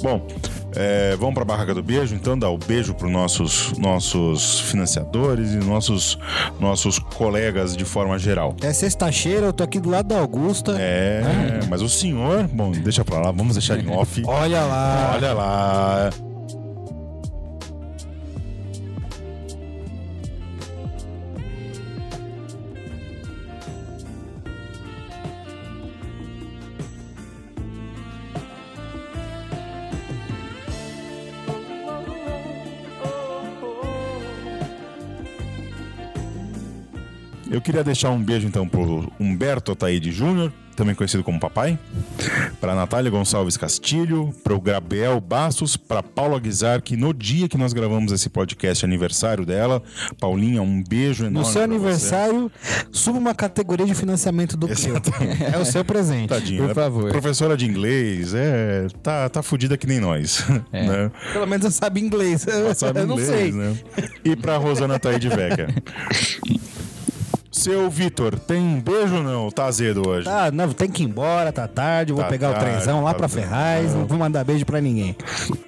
Bom. é, vamos para a barraca do beijo, então dar o beijo para nossos nossos financiadores e nossos nossos colegas de forma geral. É sexta-feira, eu tô aqui do lado da Augusta. É, mas o senhor, bom, deixa pra lá, vamos deixar em off. Olha lá. Olha lá. Eu queria deixar um beijo então pro Humberto Ataíde Júnior, também conhecido como papai, para Natália Gonçalves Castilho, para o Gabriel Bastos, para Paula Guizar, que no dia que nós gravamos esse podcast aniversário dela, Paulinha, um beijo enorme. No seu você. aniversário, suba uma categoria de financiamento do Clio. É o seu presente. Tadinho, Por é favor. Professora de inglês, é, tá, tá fudida que nem nós. É. né? Pelo menos você sabe inglês. Ela sabe eu não inglês, sei. né? E pra Rosana Taíde Vega. Seu Vitor, tem beijo ou não? Tá azedo hoje. Tá, não, tem que ir embora, tá tarde, vou Tá pegar o tarde, trenzão lá tá pra tarde. Ferraz, não vou mandar beijo pra ninguém.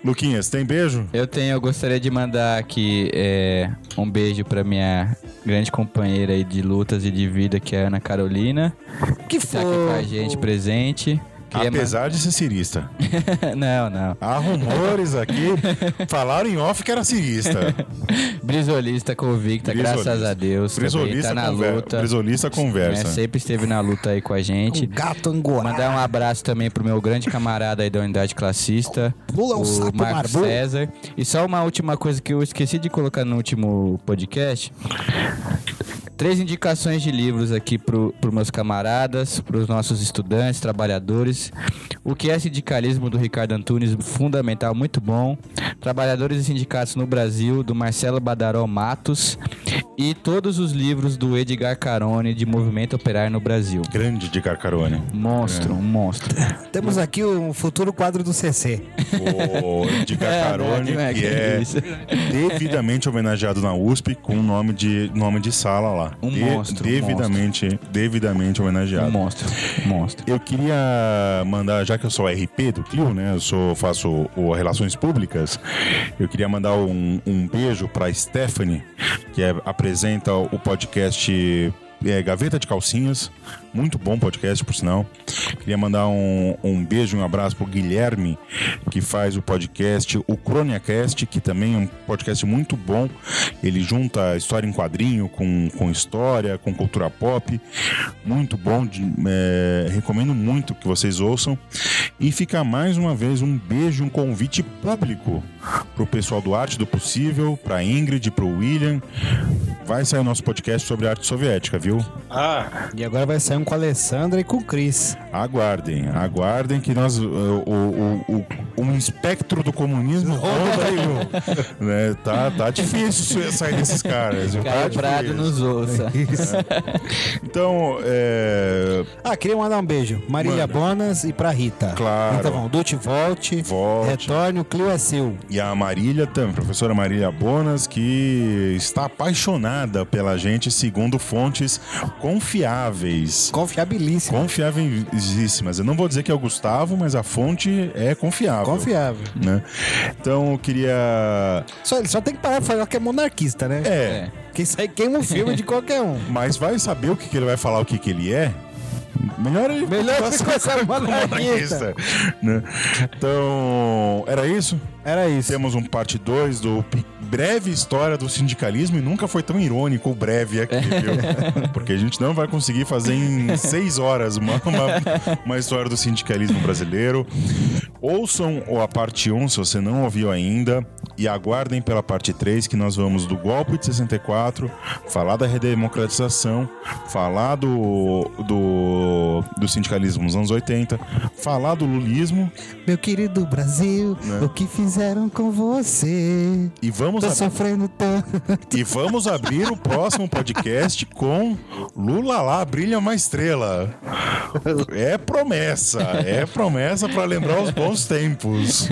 Luquinhas, tem beijo? Eu tenho, eu gostaria de mandar aqui é, um beijo pra minha grande companheira aí de lutas e de vida, que é a Ana Carolina. Que Que tá aqui com a gente presente. Apesar de ser cirista. não, não. Há rumores aqui. Falaram em off que era cirista. Brisolista convicta, Brisolista. graças a Deus. Brisolista, tá na conver- luta. Brisolista conversa. né, sempre esteve na luta aí com a Um gente. gato angorá. Mandar um abraço também pro meu grande camarada aí da unidade classista, Lula um o sapo barbudo. César. E só uma última coisa que eu esqueci de colocar no último podcast. Três indicações de livros aqui pro, pro meus camaradas, pros nossos estudantes, trabalhadores. O que é sindicalismo do Ricardo Antunes, fundamental, muito bom. Trabalhadores e sindicatos no Brasil, do Marcelo Badaró Matos. E todos os livros do Edgar Carone, de Movimento Operário no Brasil. Grande de Carcarone. Monstro, um monstro. Temos aqui o futuro quadro do CC. O Carcarone, É, né, que que é isso. devidamente homenageado na USP com o nome de, nome de sala lá. Um De- monstro, Devidamente, devidamente homenageado. Um monstro, um monstro. Eu queria mandar, já que eu sou RP do Clio, né? Eu sou, faço o Relações Públicas. Eu queria mandar um, um beijo pra Stephanie, que é- apresenta o podcast é, Gaveta de Calcinhas. Muito bom podcast, por sinal. Queria mandar um, um beijo e um abraço pro Guilherme, que faz o podcast O CroniaCast, que também é um podcast muito bom. Ele junta história em quadrinho com, com história, com cultura pop. Muito bom. de- é, recomendo muito que vocês ouçam. E fica mais uma vez um beijo, um convite público pro pessoal do Arte do Possível, pra Ingrid, pro William. Vai sair o nosso podcast sobre arte soviética, viu? Ah, E agora vai sair um com a Alessandra e com o Cris. Aguardem, aguardem que nós. O, o, o, o espectro do comunismo né? tá, tá difícil sair desses caras. viu? Tá Caio Prado nos ouça. Então, é. Ah, queria mandar um beijo. Marília Manda. Bonas e pra Rita. Claro. Então vamos, Dute volte, Volte. retorne, o Clio é seu. E a Marília também, professora Marília Bonas, que está apaixonada pela gente, segundo fontes confiáveis. Confiabilíssimo. Confiáveis. Eu não vou dizer que é o Gustavo, mas a fonte é confiável. Confiável. Né? Então eu queria. Só, ele só tem que parar de falar que é monarquista, né? É, Que isso aí queima o filme de qualquer um. mas vai saber o que, que ele vai falar, o que, que ele é? Melhor ele Melhor coisa monarquista. monarquista, né? Então, era isso? Era isso. Temos um parte 2 do pi- breve história do sindicalismo e nunca foi tão irônico o breve aqui, viu? Porque a gente não vai conseguir fazer em seis horas uma, uma, uma história do sindicalismo brasileiro. Ouçam o- a parte 1 se você não ouviu ainda e aguardem pela parte 3 que nós vamos do golpe de 64, falar da redemocratização, falar do, do, do sindicalismo nos anos 80, falar do lulismo Meu querido Brasil, Né? o que fizeram com você? e vamos Tô sofrendo tanto. E vamos abrir o próximo podcast com Lula lá, brilha uma estrela. É promessa, é promessa para lembrar os bons tempos.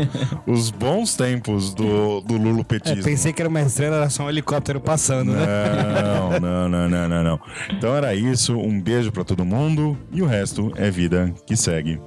Os bons tempos do, do Lula É, petismo. pensei que era uma estrela, era só um helicóptero passando, né? Não, não, não, não, não, não. Então era isso, um beijo para todo mundo e o resto é vida que segue.